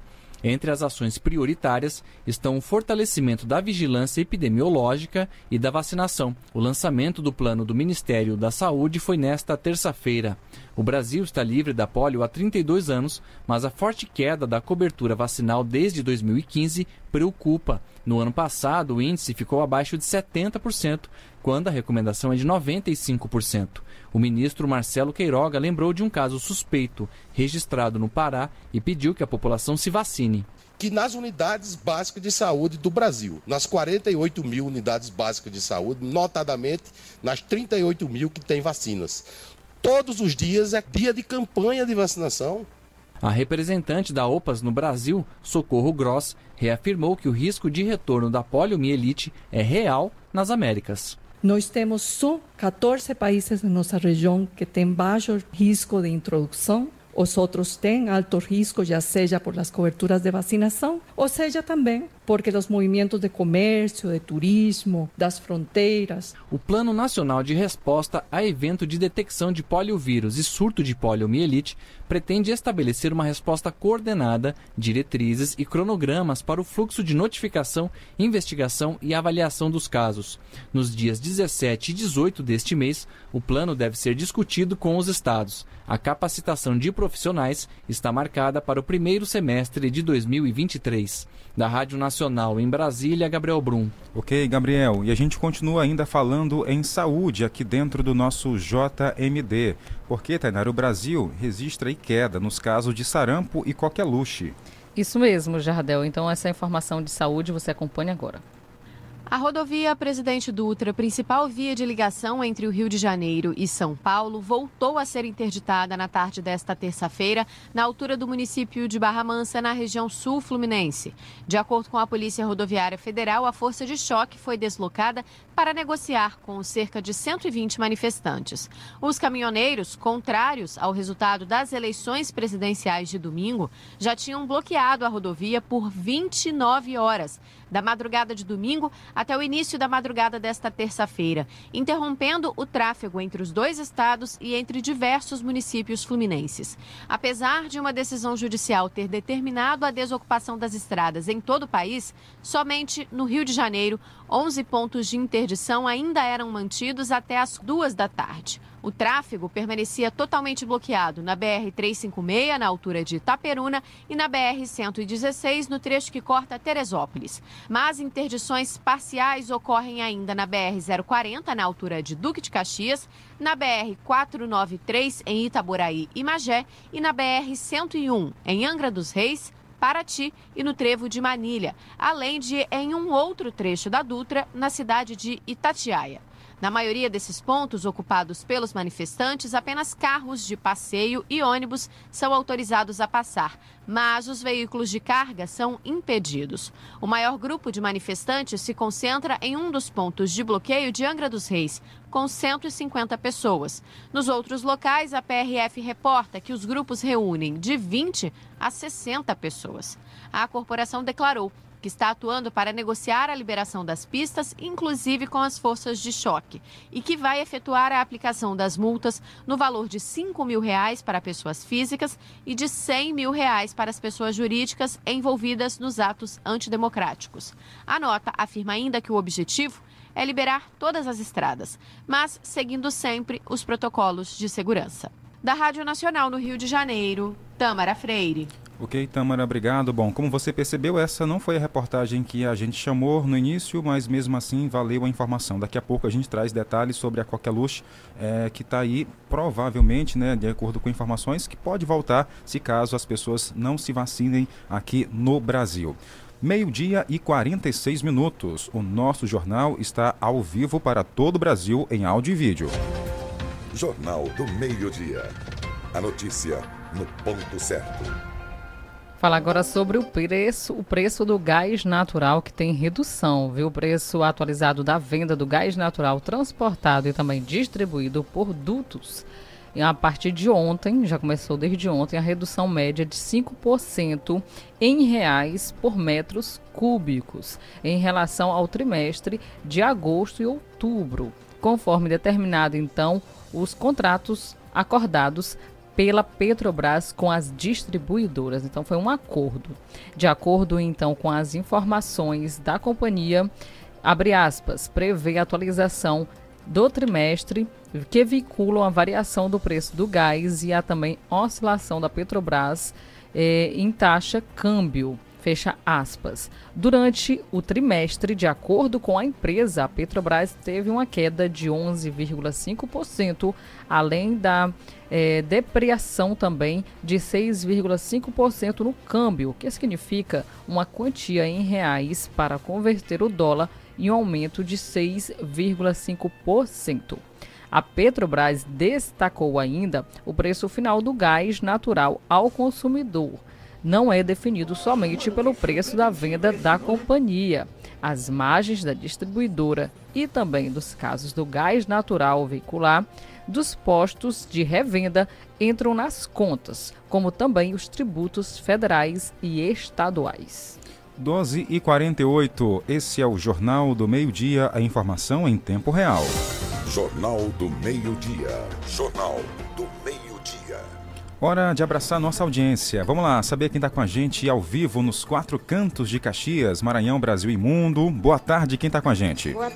Entre as ações prioritárias estão o fortalecimento da vigilância epidemiológica e da vacinação. O lançamento do plano do Ministério da Saúde foi nesta terça-feira. O Brasil está livre da polio há 32 anos, mas a forte queda da cobertura vacinal desde 2015 preocupa. No ano passado, o índice ficou abaixo de 70%, quando a recomendação é de 95%. O ministro Marcelo Queiroga lembrou de um caso suspeito registrado no Pará e pediu que a população se vacine que nas unidades básicas de saúde do Brasil, nas 48 mil unidades básicas de saúde, notadamente nas 38 mil que têm vacinas. Todos os dias é dia de campanha de vacinação. A representante da OPAS no Brasil, Socorro Gross, reafirmou que o risco de retorno da poliomielite é real nas Américas. Nós temos só 14 países na nossa região que têm baixo risco de introdução os outros têm alto risco, já seja por as coberturas de vacinação, ou seja também porque os movimentos de comércio, de turismo, das fronteiras. O Plano Nacional de Resposta a Evento de Detecção de Poliovírus e Surto de Poliomielite pretende estabelecer uma resposta coordenada, diretrizes e cronogramas para o fluxo de notificação, investigação e avaliação dos casos. Nos dias 17 e 18 deste mês, o plano deve ser discutido com os estados. A capacitação de profissionais está marcada para o primeiro semestre de 2023. Da Rádio Nacional em Brasília, Gabriel Brum. Ok, Gabriel. E a gente continua ainda falando em saúde aqui dentro do nosso JMD. Porque, Tainar, o Brasil registra queda nos casos de sarampo e coqueluche. Isso mesmo, Jardel. Então, essa informação de saúde você acompanha agora. A rodovia Presidente Dutra, principal via de ligação entre o Rio de Janeiro e São Paulo, voltou a ser interditada na tarde desta terça-feira, na altura do município de Barra Mansa, na região sul fluminense. De acordo com a Polícia Rodoviária Federal, a força de choque foi deslocada para negociar com cerca de 120 manifestantes. Os caminhoneiros, contrários ao resultado das eleições presidenciais de domingo, já tinham bloqueado a rodovia por 29 horas da madrugada de domingo até o início da madrugada desta terça-feira, interrompendo o tráfego entre os dois estados e entre diversos municípios fluminenses. Apesar de uma decisão judicial ter determinado a desocupação das estradas em todo o país, somente no Rio de Janeiro, 11 pontos de interdição ainda eram mantidos até as duas da tarde. O tráfego permanecia totalmente bloqueado na BR-356, na altura de Itaperuna, e na BR-116, no trecho que corta Teresópolis. Mas interdições parciais ocorrem ainda na BR-040, na altura de Duque de Caxias, na BR-493, em Itaboraí e Magé, e na BR-101, em Angra dos Reis, Paraty e no Trevo de Manilha, além de em um outro trecho da Dutra, na cidade de Itatiaia. Na maioria desses pontos ocupados pelos manifestantes, apenas carros de passeio e ônibus são autorizados a passar, mas os veículos de carga são impedidos. O maior grupo de manifestantes se concentra em um dos pontos de bloqueio de Angra dos Reis, com 150 pessoas. Nos outros locais, a PRF reporta que os grupos reúnem de 20 a 60 pessoas. A corporação declarou que está atuando para negociar a liberação das pistas, inclusive com as forças de choque, e que vai efetuar a aplicação das multas no valor de 5 mil reais para pessoas físicas e de 100 mil reais para as pessoas jurídicas envolvidas nos atos antidemocráticos. A nota afirma ainda que o objetivo é liberar todas as estradas, mas seguindo sempre os protocolos de segurança. Da Rádio Nacional no Rio de Janeiro, Tâmara Freire. Ok, Tamara, obrigado. Bom, como você percebeu, essa não foi a reportagem que a gente chamou no início, mas mesmo assim valeu a informação. Daqui a pouco a gente traz detalhes sobre a Coqueluche, é, que está aí provavelmente, né, de acordo com informações, que pode voltar se caso as pessoas não se vacinem aqui no Brasil. Meio-dia e 46 minutos. O nosso jornal está ao vivo para todo o Brasil em áudio e vídeo. Jornal do Meio-Dia. A notícia no ponto certo. Fala agora sobre o preço, o preço do gás natural que tem redução, viu? O preço atualizado da venda do gás natural transportado e também distribuído por dutos. E a partir de ontem, já começou desde ontem, a redução média de 5% em reais por metros cúbicos em relação ao trimestre de agosto e outubro, conforme determinado então os contratos acordados pela Petrobras com as distribuidoras. Então foi um acordo. De acordo então com as informações da companhia, abre aspas, prevê atualização do trimestre que vinculam a variação do preço do gás e a também oscilação da Petrobras eh, em taxa câmbio. Fecha aspas. Durante o trimestre, de acordo com a empresa, a Petrobras teve uma queda de 11,5%, além da é, depreciação também de 6,5% no câmbio, que significa uma quantia em reais para converter o dólar em um aumento de 6,5%. A Petrobras destacou ainda o preço final do gás natural ao consumidor. Não é definido somente pelo preço da venda da companhia. As margens da distribuidora e também dos casos do gás natural veicular dos postos de revenda entram nas contas, como também os tributos federais e estaduais. 12 e 48, esse é o Jornal do Meio-Dia, a informação em tempo real. Jornal do Meio-Dia. Jornal do Meio-Dia. Hora de abraçar nossa audiência. Vamos lá, saber quem está com a gente ao vivo nos quatro cantos de Caxias, Maranhão, Brasil e Mundo. Boa tarde, quem está com a gente? Boa,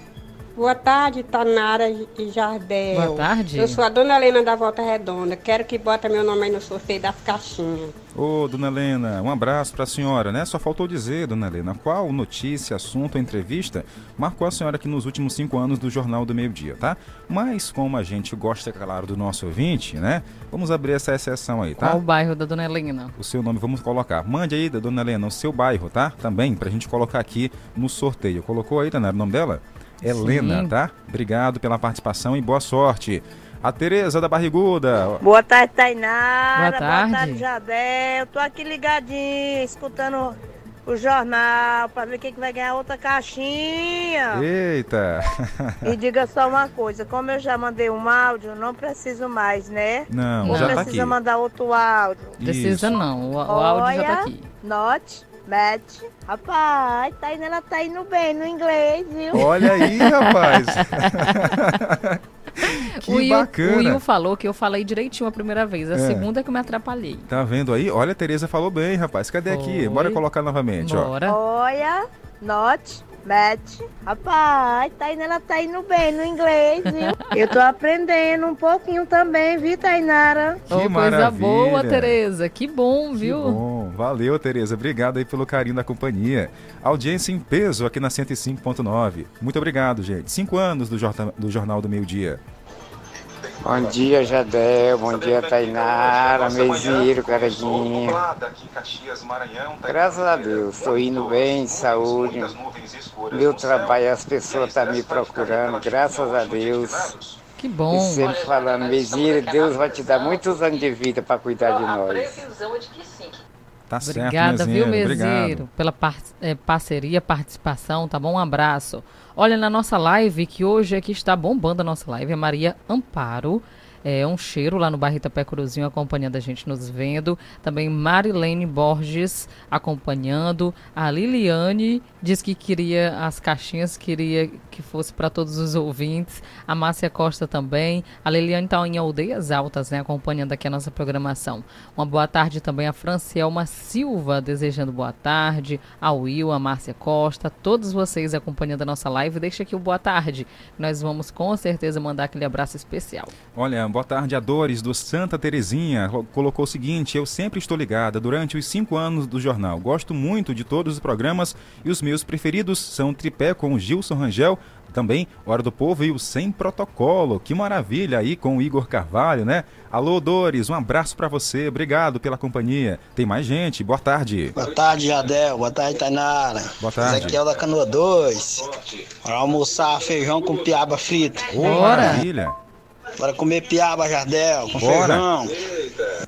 boa tarde, Tanara e Jardel. Boa tarde. Eu sou a dona Helena da Volta Redonda. Quero que bota meu nome aí no sorteio das caixinhas. Ô, dona Helena, um abraço para a senhora, né? Só faltou dizer, dona Helena, qual notícia, assunto ou entrevista marcou a senhora aqui nos últimos cinco anos do Jornal do Meio Dia, tá? Mas como a gente gosta, claro, do nosso ouvinte, né? Vamos abrir essa exceção aí, tá? Qual o bairro da dona Helena? O seu nome vamos colocar. Mande aí, dona Helena, o seu bairro, tá? Também, pra gente colocar aqui no sorteio. Colocou aí, Tanara, o nome dela? Helena, Sim. tá? Obrigado pela participação e boa sorte. A Tereza da Barriguda. Boa tarde, Tainara. Boa tarde. Boa tarde, Jadel. Tô aqui ligadinho, escutando o jornal pra ver quem que vai ganhar outra caixinha. Eita! <laughs> E diga só uma coisa, como eu já mandei um áudio, não preciso mais, né? Não, Ou já tá precisa aqui. mandar outro áudio? Precisa Isso. não, o, o áudio já tá Olha, aqui. Note, match. Rapaz, Taina, ela tá indo bem no inglês, viu? Olha aí, rapaz. <laughs> que o, Will, bacana. o Will falou que eu falei direitinho a primeira vez, a É. segunda é que eu me atrapalhei. Tá vendo aí? Olha, a Tereza falou bem, rapaz. Cadê aqui? Bora colocar novamente, ó. Bora. Olha, note, match. Rapaz, Taina, ela tá indo bem no inglês, viu? <laughs> Eu tô aprendendo um pouquinho também, viu, Tainara? Que Ô, coisa boa, Tereza. Que bom, viu? Que bom. Valeu, Tereza. Obrigado aí pelo carinho da companhia. Audiência em peso aqui na 105.9. Muito obrigado, gente. Cinco anos do, Jorta- do Jornal do Meio Dia. Bom dia, Jadel. Bom dia, Tainara, Meiziro, Caradinha. Graças a Deus, estou indo bem, saúde. Meu trabalho, as pessoas estão me procurando, graças a Deus. Que bom. E sempre falando, Meiziro, Deus vai te dar muitos anos de vida para cuidar de nós. Tá certo, Obrigada, viu, Mezeiro? Pela par- eh, parceria, participação, tá bom? Um abraço. Olha, na nossa live, que hoje aqui está bombando a nossa live, é Maria Amparo. É um cheiro lá no bairro Itapé Cruzinho acompanhando a gente, nos vendo. Também Marilene Borges acompanhando. A Liliane diz que queria as caixinhas, queria que fosse para todos os ouvintes. A Márcia Costa também. A Liliane está em Aldeias Altas, né, acompanhando aqui a nossa programação. Uma boa tarde também a Francielma Silva, desejando boa tarde. A Will, a Márcia Costa, todos vocês acompanhando a nossa live. Deixa aqui o boa tarde. Nós vamos com certeza mandar aquele abraço especial. Olha, boa tarde a Dores do Santa Terezinha. Colocou o seguinte: Eu sempre estou ligada durante os cinco anos do jornal. Gosto muito de todos os programas e os meus preferidos são Tripé com o Gilson Rangel, também Hora do Povo e o Sem Protocolo. Que maravilha aí com o Igor Carvalho, né? Alô, Dores, um abraço pra você. Obrigado pela companhia. Tem mais gente. Boa tarde. Boa tarde, Jadel. Boa tarde, Tainara. Boa tarde. Ezequiel da Canoa 2. Para almoçar feijão com piaba frita. Ô, maravilha. Bora comer piaba, Jardel, com Bora. feijão.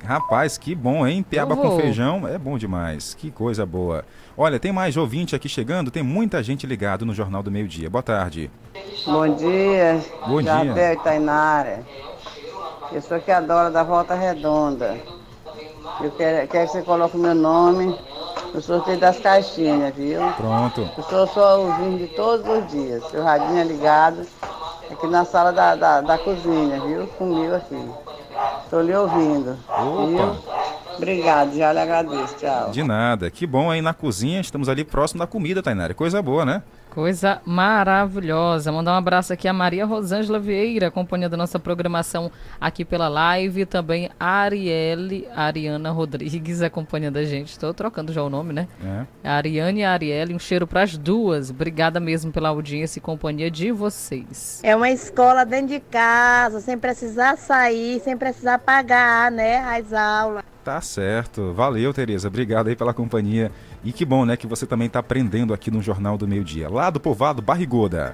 Rapaz, que bom, hein? Piaba com feijão é bom demais. Que coisa boa. Olha, tem mais ouvinte aqui chegando, tem muita gente ligado no Jornal do Meio Dia. Boa tarde. Bom dia, Bom dia. Jardel e Tainara. Eu sou que adora da Volta Redonda. Eu quero, quero que você coloque o meu nome no sorteio das caixinhas, viu? Pronto. Eu sou sua ouvinte de todos os dias. Seu radinho é ligado aqui na sala da, da, da cozinha, viu? Comigo aqui. Estou lhe ouvindo. Viu? Obrigado, já lhe agradeço. Tchau. De nada. Que bom aí na cozinha, estamos ali próximo da comida, Tainara. Coisa boa, né? Coisa maravilhosa. Mandar um abraço aqui a Maria Rosângela Vieira, acompanhando a nossa programação aqui pela live. Também a Arielle, Ariana Rodrigues, acompanhando a gente. Estou trocando já o nome, né? É. A Ariane e a Arielle, um cheiro para as duas. Obrigada mesmo pela audiência e companhia de vocês. É uma escola dentro de casa, sem precisar sair, sem precisar pagar, né, as aulas. Tá certo. Valeu, Tereza. Obrigado aí pela companhia. E que bom, né, que você também está aprendendo aqui no Jornal do Meio Dia. Lá do Povoado Barrigoda.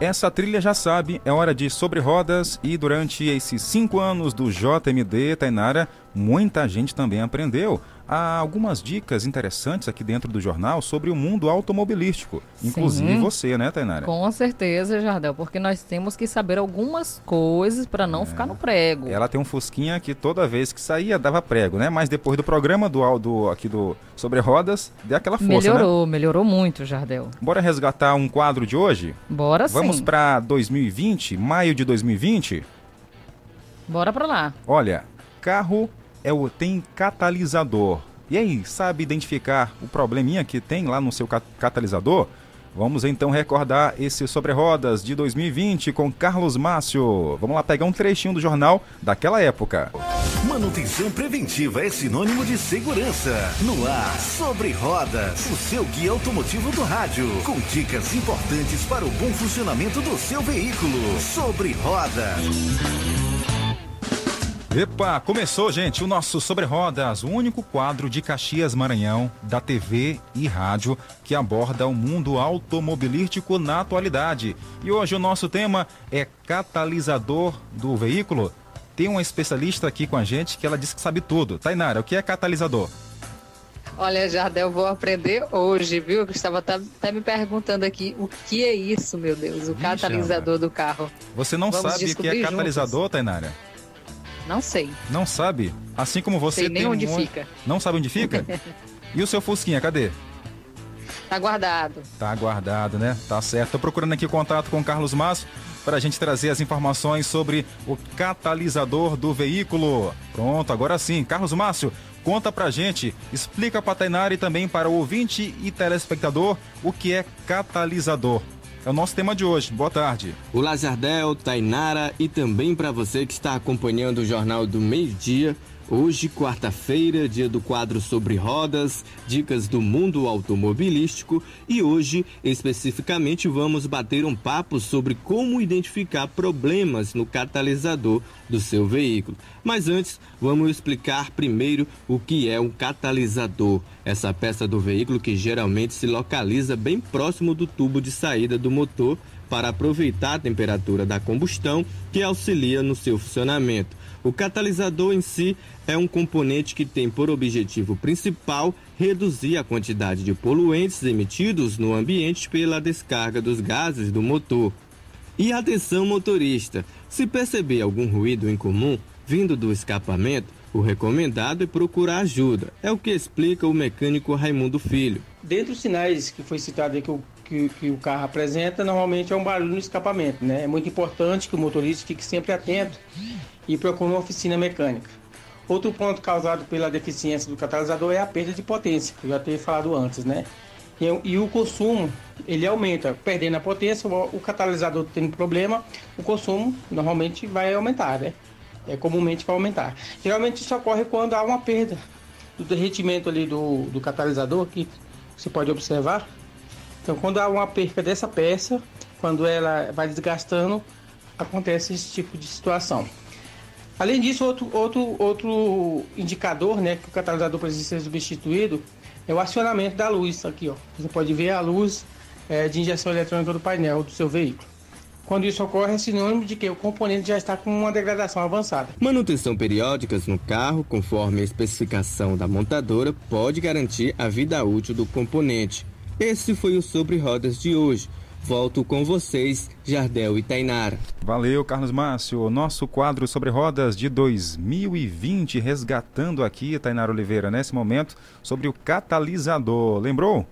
Essa trilha já sabe, é hora de sobre rodas e durante esses cinco anos do JMD, Tainara, muita gente também aprendeu. Há algumas dicas interessantes aqui dentro do jornal sobre o mundo automobilístico. Inclusive Sim. você, né, Tainara? Com certeza, Jardel, porque nós temos que saber algumas coisas para não ficar no prego. Ela tem um fusquinha que toda vez que saía dava prego, né? Mas depois do programa do, do aqui do sobre rodas, deu aquela força, né? melhorou, melhorou muito, Jardel. Bora resgatar um quadro de hoje? Bora Vamos sim. para 2020, maio de 2020. Bora pra lá. Olha, carro é o tem catalisador. E aí, sabe identificar o probleminha que tem lá no seu ca- catalisador? Vamos então recordar esse sobre rodas de 2020 com Carlos Márcio. Vamos lá pegar um trechinho do jornal daquela época. Manutenção preventiva é sinônimo de segurança. No ar, sobre rodas, o seu guia automotivo do rádio, com dicas importantes para o bom funcionamento do seu veículo. Sobre rodas. Epa, começou, gente, o nosso Sobre Rodas, o único quadro de Caxias Maranhão, da TV e rádio, que aborda o mundo automobilístico na atualidade. E hoje o nosso tema é catalisador do veículo. Tem uma especialista aqui com a gente que ela diz que sabe tudo. Tainara, o que é catalisador? Olha, Jardel, vou aprender hoje, viu? Eu estava até até me perguntando aqui o que é isso, meu Deus, o catalisador do carro. Você não Vamos sabe o que é catalisador, Tainara? Não sei. Não sabe? Assim como você Sei nem onde um- fica. Não sabe onde fica? <laughs> e o seu Fusquinha, cadê? Tá guardado. Tá guardado, né? Tá certo. Tô procurando aqui contato com o Carlos Márcio para a gente trazer as informações sobre o catalisador do veículo. Pronto, agora sim. Carlos Márcio, conta pra gente, explica pra Tainara e também para o ouvinte e telespectador o que é catalisador. É o nosso tema de hoje. Boa tarde. Olá, Jardel, Tainara e também para você que está acompanhando o Jornal do Meio Dia. Hoje, quarta-feira, dia do quadro sobre rodas, dicas do mundo automobilístico e hoje, especificamente, vamos bater um papo sobre como identificar problemas no catalisador do seu veículo. Mas antes, vamos explicar primeiro o que é um catalisador, essa peça do veículo que geralmente se localiza bem próximo do tubo de saída do motor para aproveitar a temperatura da combustão que auxilia no seu funcionamento. O catalisador em si é um componente que tem por objetivo principal reduzir a quantidade de poluentes emitidos no ambiente pela descarga dos gases do motor. E atenção motorista, se perceber algum ruído incomum vindo do escapamento, o recomendado é procurar ajuda. É o que explica o mecânico Raimundo Filho. Dentre os sinais que foi citado que o, que, que o carro apresenta, normalmente é um barulho no escapamento, né? É muito importante que o motorista fique sempre atento e procure uma oficina mecânica. Outro ponto causado pela deficiência do catalisador é a perda de potência, que eu já tinha falado antes, né? e, e o consumo ele aumenta, perdendo a potência, o, o catalisador tendo problema, o consumo normalmente vai aumentar, né? É, comumente vai aumentar. Geralmente isso ocorre quando há uma perda do derretimento ali do, do catalisador, que você pode observar. Então, quando há uma perca dessa peça, quando ela vai desgastando, acontece esse tipo de situação. Além disso, outro, outro, outro indicador né, que o catalisador precisa ser substituído é o acionamento da luz. Aqui, ó. Você pode ver a luz é, de injeção eletrônica do painel do seu veículo. Quando isso ocorre, é sinônimo de que o componente já está com uma degradação avançada. Manutenção periódicas no carro, conforme a especificação da montadora, pode garantir a vida útil do componente. Esse foi o Sobre Rodas de hoje. Volto com vocês, Jardel e Tainara. Valeu, Carlos Márcio. Nosso quadro sobre rodas de 2020, resgatando aqui, Tainara Oliveira, nesse momento, sobre o catalisador. Lembrou?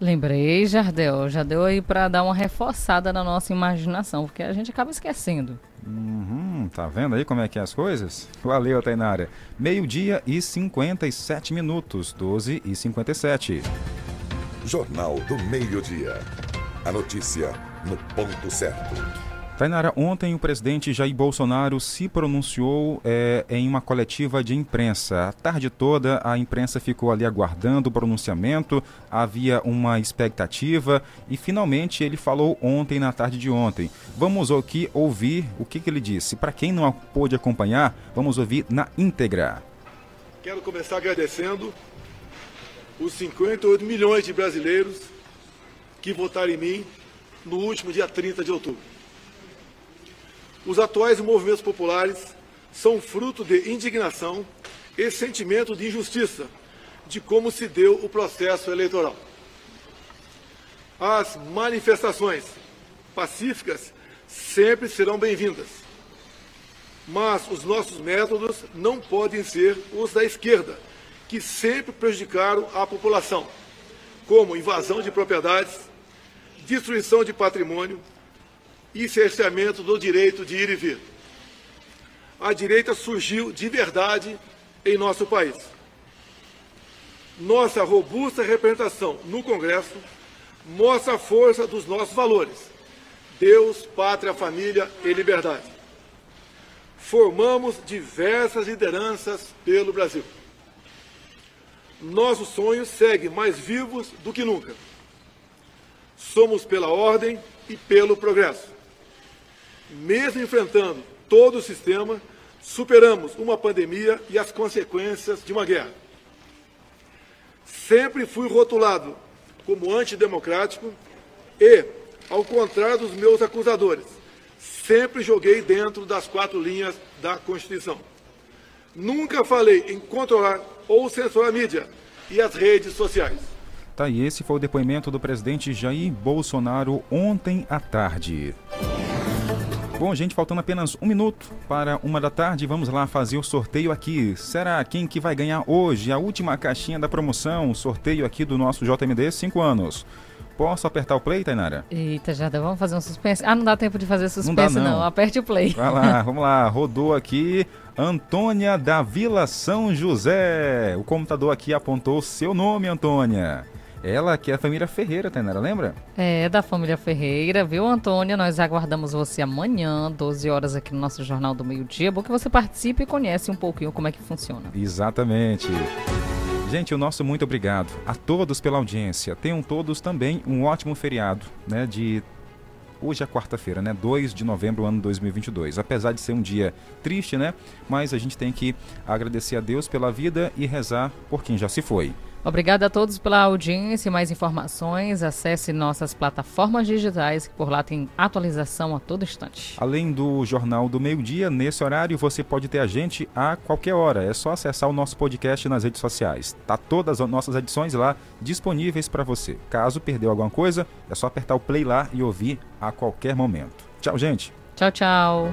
Lembrei, Jardel. Já deu aí para dar uma reforçada na nossa imaginação, porque a gente acaba esquecendo. Uhum, tá vendo aí como é que é as coisas? Valeu, Tainara. Meio-dia e 57 minutos, 12 e 57. Jornal do Meio-Dia. A notícia no ponto certo. Tainara, ontem o presidente Jair Bolsonaro se pronunciou é, em uma coletiva de imprensa. A tarde toda a imprensa ficou ali aguardando o pronunciamento, havia uma expectativa e finalmente ele falou ontem, na tarde de ontem. Vamos aqui ouvir o que, que ele disse. Para quem não pôde acompanhar, vamos ouvir na íntegra. Quero começar agradecendo os 58 milhões de brasileiros que votaram em mim no último dia 30 de outubro. Os atuais movimentos populares são fruto de indignação e sentimento de injustiça de como se deu o processo eleitoral. As manifestações pacíficas sempre serão bem-vindas, mas os nossos métodos não podem ser os da esquerda, que sempre prejudicaram a população, como invasão de propriedades, destruição de patrimônio, e cerceamento do direito de ir e vir. A direita surgiu de verdade em nosso país. Nossa robusta representação no Congresso mostra a força dos nossos valores: Deus, pátria, família e liberdade. Formamos diversas lideranças pelo Brasil. Nossos sonhos seguem mais vivos do que nunca. Somos pela ordem e pelo progresso mesmo enfrentando todo o sistema, superamos uma pandemia e as consequências de uma guerra. Sempre fui rotulado como antidemocrático e, ao contrário dos meus acusadores, sempre joguei dentro das quatro linhas da Constituição. Nunca falei em controlar ou censurar a mídia e as redes sociais. Tá, e esse foi o depoimento do presidente Jair Bolsonaro ontem à tarde. Bom, gente, faltando apenas um minuto para uma da tarde, vamos lá fazer o sorteio aqui. Será quem que vai ganhar hoje a última caixinha da promoção, o sorteio aqui do nosso JMD 5 anos? Posso apertar o play, Tainara? Eita, já dá, vamos fazer um suspense. Ah, não dá tempo de fazer suspense, não. Dá, não. não. Aperte o play. Vai lá, <laughs> vamos lá. Rodou aqui. Antônia da Vila São José. O computador aqui apontou seu nome, Antônia. Ela que é a família Ferreira, Tainara, lembra? É, da família Ferreira, viu, Antônia? Nós aguardamos você amanhã, 12 horas, aqui no nosso Jornal do Meio Dia. Bom que você participe e conhece um pouquinho como é que funciona. Exatamente. Gente, o nosso muito obrigado a todos pela audiência. Tenham todos também um ótimo feriado, né, de Hoje é quarta-feira, né? 2 de novembro, ano 2022. Apesar de ser um dia triste, né? Mas a gente tem que agradecer a Deus pela vida e rezar por quem já se foi. Obrigada a todos pela audiência. Mais informações, acesse nossas plataformas digitais, que por lá tem atualização a todo instante. Além do Jornal do Meio Dia, nesse horário você pode ter a gente a qualquer hora. É só acessar o nosso podcast nas redes sociais. Tá todas as nossas edições lá disponíveis para você. Caso perdeu alguma coisa, é só apertar o play lá e ouvir a qualquer momento. Tchau, gente. Tchau, tchau.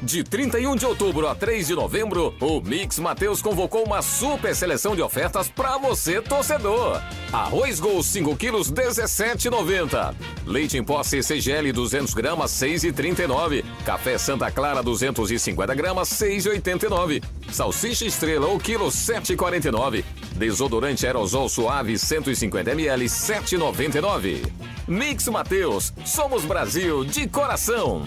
De 31 de outubro a 3 de novembro, o Mix Mateus convocou uma super seleção de ofertas para você, torcedor. Arroz Gol 5 quilos 17,90. Leite em pó CCGL 200 gramas 6,39. Café Santa Clara 250 gramas 6,89. Salsicha Estrela o quilo 7,49. Desodorante aerosol suave 150 ml 7,99. Mix Mateus, somos Brasil de coração.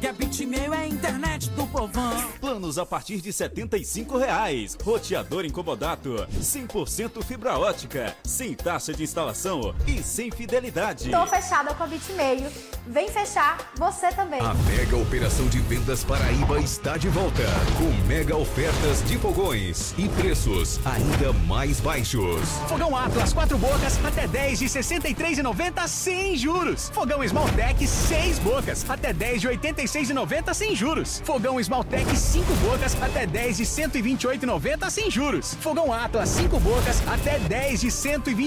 Que a Bitmail é a internet do povão. Planos a partir de 75 reais. Roteador incomodato. 100% fibra ótica. Sem taxa de instalação e sem fidelidade. Tô fechada com a Bitmail. Vem fechar você também. A mega operação de vendas Paraíba está de volta. Com mega ofertas de fogões e preços ainda mais baixos. Fogão Atlas 4 bocas até 10 de 63,90 sem juros. Fogão Smalltech 6 bocas até 10 de 86,90 sem juros. Fogão Smalltech 5 bocas até 10 de 128,90 sem juros. Fogão Atlas 5 bocas até 10 de 128